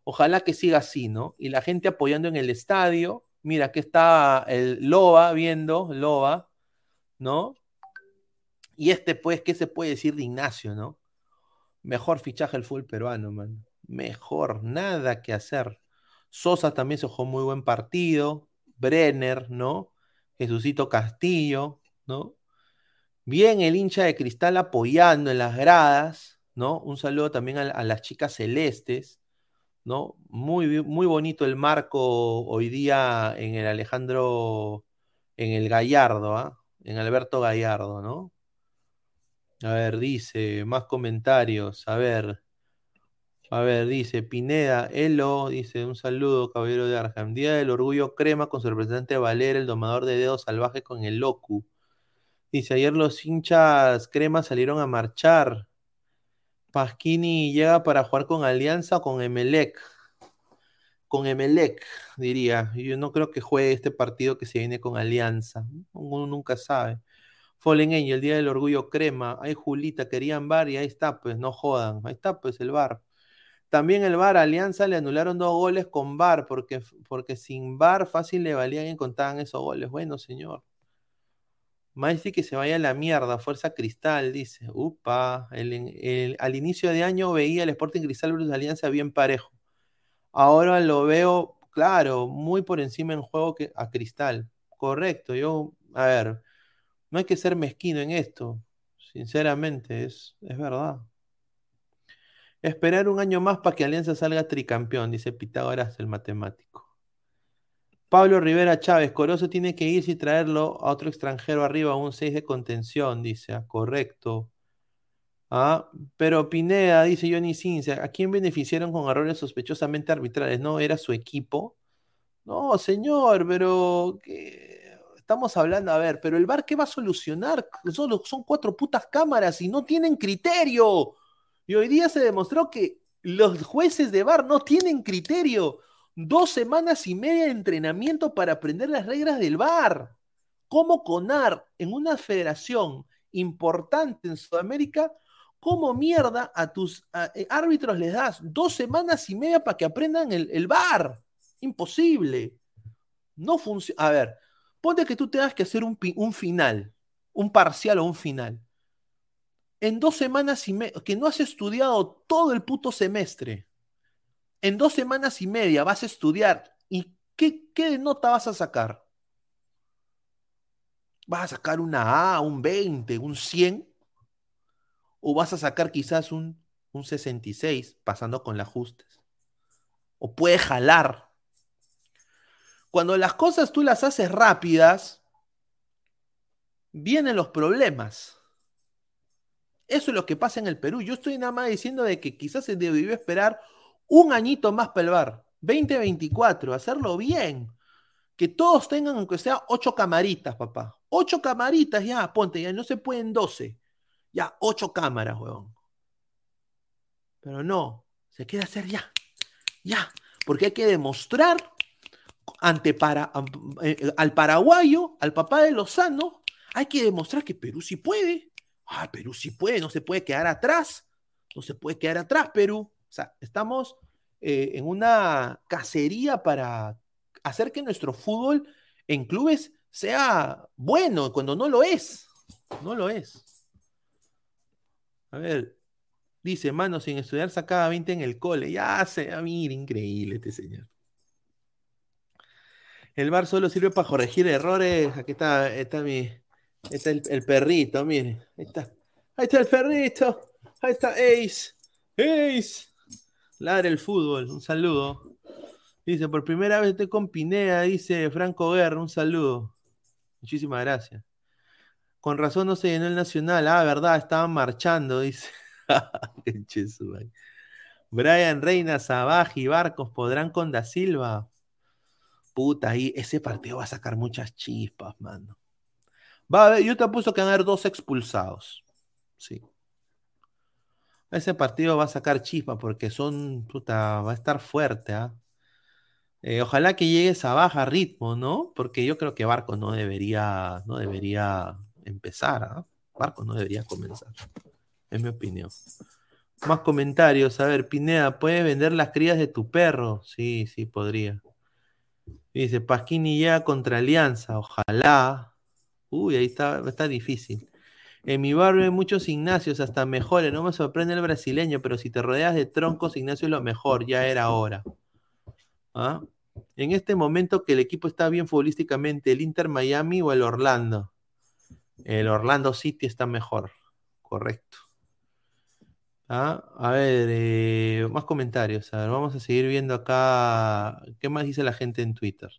Ojalá que siga así, ¿no? Y la gente apoyando en el estadio. Mira, aquí está el Loba viendo, Loba, ¿no? Y este, pues, ¿qué se puede decir de Ignacio, no? Mejor fichaje el full peruano, man. Mejor, nada que hacer. Sosa también se jugó muy buen partido. Brenner, ¿no? Jesucito Castillo, ¿no? Bien el hincha de cristal apoyando en las gradas, ¿no? Un saludo también a, las chicas celestes, ¿no? Muy, muy bonito el marco hoy día en el Alejandro, en el Gallardo, ¿ah? En Alberto Gallardo, ¿no? A ver, dice, más comentarios, a ver. A ver, dice Pineda, Elo, dice, un saludo, caballero de Arkham. Día del Orgullo Crema con su representante Valera, el domador de dedos salvaje con el Locu. Dice, ayer los hinchas Crema salieron a marchar. Pasquini llega para jugar con Alianza o con Emelec. Con Emelec, diría. Yo no creo que juegue este partido que se viene con Alianza. Uno nunca sabe. Fallen Angel, Día del Orgullo Crema. Ay, Julita, querían bar y ahí está, pues, no jodan. Ahí está, pues, el bar. También el VAR, Alianza le anularon dos goles con VAR, porque, porque sin VAR fácil le valían y contaban esos goles. Bueno, señor. Maestri que se vaya a la mierda, Fuerza Cristal, dice. Upa, al inicio de año veía el Sporting Cristal versus Alianza bien parejo. Ahora lo veo, claro, muy por encima en juego que a Cristal. Correcto, yo, a ver, no hay que ser mezquino en esto. Sinceramente, es, es verdad. Esperar un año más para que Alianza salga tricampeón, dice Pitágoras, el matemático. Pablo Rivera Chávez, Corozo tiene que irse y traerlo a otro extranjero arriba, un 6 de contención, dice. Ah, correcto. Ah, pero Pineda, dice Johnny Cincia, ¿a quién beneficiaron con errores sospechosamente arbitrales? ¿No era su equipo? No, señor, pero estamos hablando, a ver, pero el VAR, ¿qué va a solucionar? Son cuatro putas cámaras y no tienen criterio. Y hoy día se demostró que los jueces de VAR no tienen criterio. Dos semanas y media de entrenamiento para aprender las reglas del VAR. ¿Cómo CONAR en una federación importante en Sudamérica, cómo mierda a tus eh, árbitros les das dos semanas y media para que aprendan el, el VAR? Imposible. No funciona. A ver, ponte que tú tengas que hacer un, un final, un parcial o un final. En dos semanas y media, que no has estudiado todo el puto semestre. En dos semanas y media vas a estudiar. ¿Y qué, nota vas a sacar? ¿Vas a sacar una A, un 20, un 100? ¿O vas a sacar quizás un, un 66 pasando con las ajustes? ¿O puede jalar? Cuando las cosas tú las haces rápidas, vienen los problemas. Eso es lo que pasa en el Perú. Yo estoy nada más diciendo de que quizás se debió esperar un añito más para el VAR. 2024, hacerlo bien. Que todos tengan, aunque sea, ocho camaritas, papá. Ocho camaritas ya, ponte, ya no se pueden 12. Ya, ocho cámaras, huevón. Pero no, se quiere hacer ya. Ya, porque hay que demostrar ante para, eh, al paraguayo, al papá de Lozano, hay que demostrar que Perú sí puede. Ah, Perú sí puede, no se puede quedar atrás. No se puede quedar atrás, Perú. O sea, estamos eh, en una cacería para hacer que nuestro fútbol en clubes sea bueno cuando no lo es. No lo es. A ver, dice, mano, sin estudiar sacaba 20 en el cole. Ya se, a mí, increíble este señor. El bar solo sirve para corregir errores. Aquí está, está mi, está el, perrito, mire. Ahí está. Ahí está el perrito. Ahí está Ace. Ace. Ladre el fútbol. Un saludo. Dice, por primera vez estoy con Pineda, dice Franco Guerra. Un saludo. Muchísimas gracias. Con razón no se llenó el Nacional. Ah, verdad, estaban marchando, dice. Brian Reina, Sabaji, Barcos, ¿podrán con Da Silva? Puta, ese partido va a sacar muchas chispas, mano. Va a haber, yo te apuesto que van a haber dos expulsados. Sí. Ese partido va a sacar chispa porque son, va a estar fuerte, ¿ah? Eh, ojalá que llegues a baja ritmo, ¿no? Porque yo creo que Barco no debería, no debería empezar, ¿ah? Barco no debería comenzar. Es mi opinión. Más comentarios. A ver, Pineda, ¿puedes vender las crías de tu perro? Sí, sí, podría. Dice, Pasquini ya contra Alianza. Ojalá. Uy, ahí está, está difícil. En mi barrio hay muchos Ignacios, hasta mejores. No me sorprende el brasileño, pero si te rodeas de troncos, Ignacio es lo mejor. Ya era hora. ¿Ah? En este momento que el equipo está bien futbolísticamente, ¿el Inter Miami o el Orlando? El Orlando City está mejor. Correcto. Ah, a ver, eh, más comentarios. A ver, vamos a seguir viendo acá. ¿Qué más dice la gente en Twitter?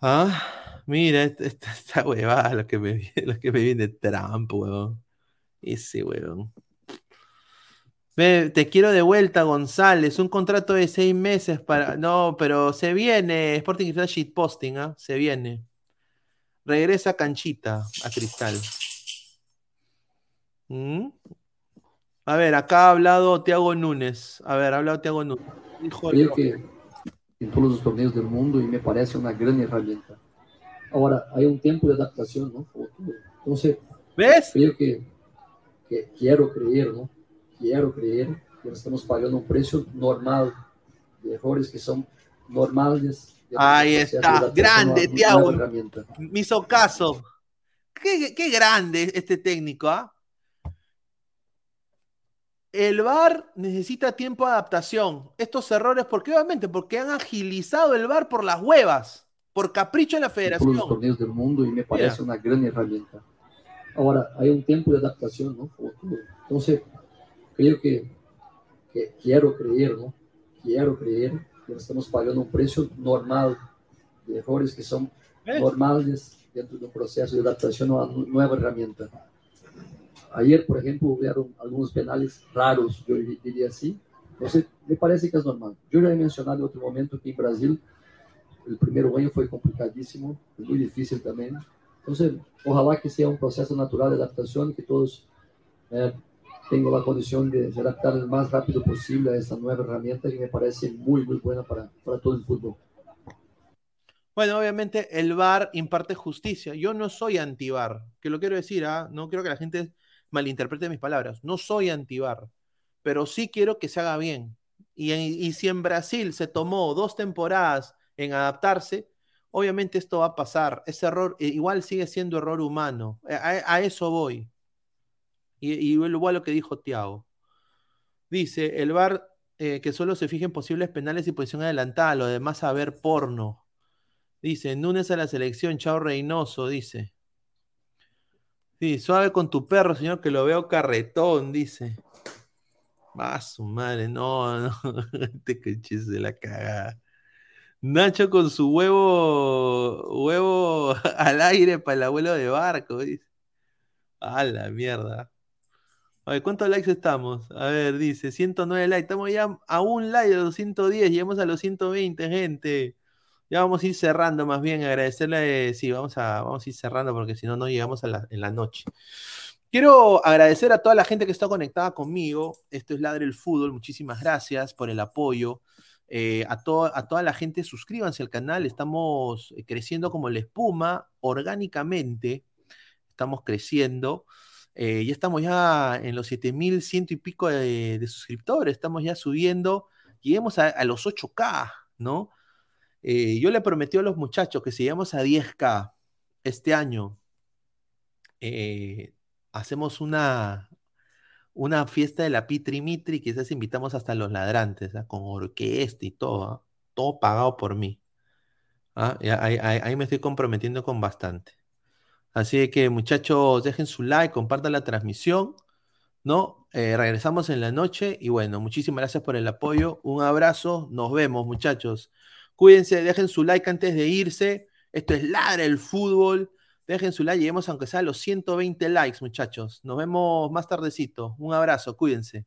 Ah, mira, esta, esta, esta huevada, lo que me, lo que me viene de Trump, weón. Ese weón. Ve, te quiero de vuelta, González. Un contrato de seis meses para. No, pero se viene. Sporting Cristal shitposting, ¿ah? Se viene. Regresa Canchita a Cristal. ¿Mm? A ver, acá ha hablado Tiago Núñez. A ver, ha hablado Tiago Núñez. Creo que en todos los torneos del mundo y me parece una gran herramienta. Ahora, hay un tiempo de adaptación, ¿no? Entonces, ¿ves? Creo que, que quiero creer, ¿no? Quiero creer que estamos pagando un precio normal de errores que son normales. Ahí está, grande, Tiago. Me hizo caso. Qué, qué grande este técnico, ¿ah? El VAR necesita tiempo de adaptación. Estos errores, ¿por qué? Obviamente, porque han agilizado el VAR por las huevas, por capricho de la federación. En todos los torneos del mundo y me parece una gran herramienta. Ahora, hay un tiempo de adaptación, ¿no? Entonces, creo que, que, quiero creer, ¿no? Quiero creer que estamos pagando un precio normal de errores que son normales dentro de un proceso de adaptación a una nueva herramienta. Ayer, por ejemplo, hubieron algunos penales raros, yo diría así. Entonces, me parece que es normal. Yo ya he mencionado en otro momento que en Brasil el primer año fue complicadísimo, muy difícil también. Entonces, ojalá que sea un proceso natural de adaptación, que todos eh, tengan la condición de adaptar lo más rápido posible a esta nueva herramienta que me parece muy, muy buena para, para todo el fútbol. Bueno, obviamente el VAR imparte justicia. Yo no soy anti-VAR, que lo quiero decir, ¿ah? no quiero que la gente malinterprete mis palabras. No soy anti-VAR, pero sí quiero que se haga bien. Y, si en Brasil se tomó dos temporadas en adaptarse, obviamente esto va a pasar. Ese error eh, igual sigue siendo error humano. A, eso voy. Y, y igual lo que dijo Tiago. Dice, el VAR eh, que solo se fije en posibles penales y posición adelantada, lo demás a ver porno. Dice, Núñez a la selección, chao Reynoso, dice. Sí, suave con tu perro, señor, que lo veo carretón, dice. Va su madre, no, no, este coche de la cagada. Nacho con su huevo, huevo al aire para el abuelo de barco, dice. A la mierda. A ver, ¿cuántos likes estamos? A ver, dice, 109 likes. Estamos ya a un like de los 110, llegamos a los 120, gente. Ya vamos a ir cerrando, más bien, agradecerle, sí, vamos a, vamos a ir cerrando porque si no, no llegamos a la, en la noche. Quiero agradecer a toda la gente que está conectada conmigo. Esto es Ladre el Fútbol. Muchísimas gracias por el apoyo. Eh, a, to- a toda la gente, suscríbanse al canal. Estamos creciendo como la espuma, orgánicamente. Estamos creciendo. Eh, ya estamos ya en los 7100 y pico de, de suscriptores. Estamos ya subiendo. Lleguemos a, a los 8K, ¿no? Eh, yo le prometí a los muchachos que si llegamos a 10K este año, eh, hacemos una, una fiesta de la Pitri Mitri, quizás invitamos hasta los ladrantes, ¿ah? con orquesta y todo, ¿ah? todo pagado por mí. ¿ah? Ahí me estoy comprometiendo con bastante. Así que muchachos, dejen su like, compartan la transmisión, ¿no? Eh, regresamos en la noche y bueno, muchísimas gracias por el apoyo, un abrazo, nos vemos muchachos. Cuídense, dejen su like antes de irse. Esto es Ladra el Fútbol. Dejen su like, lleguemos aunque sea a los 120 likes, muchachos. Nos vemos más tardecito. Un abrazo, cuídense.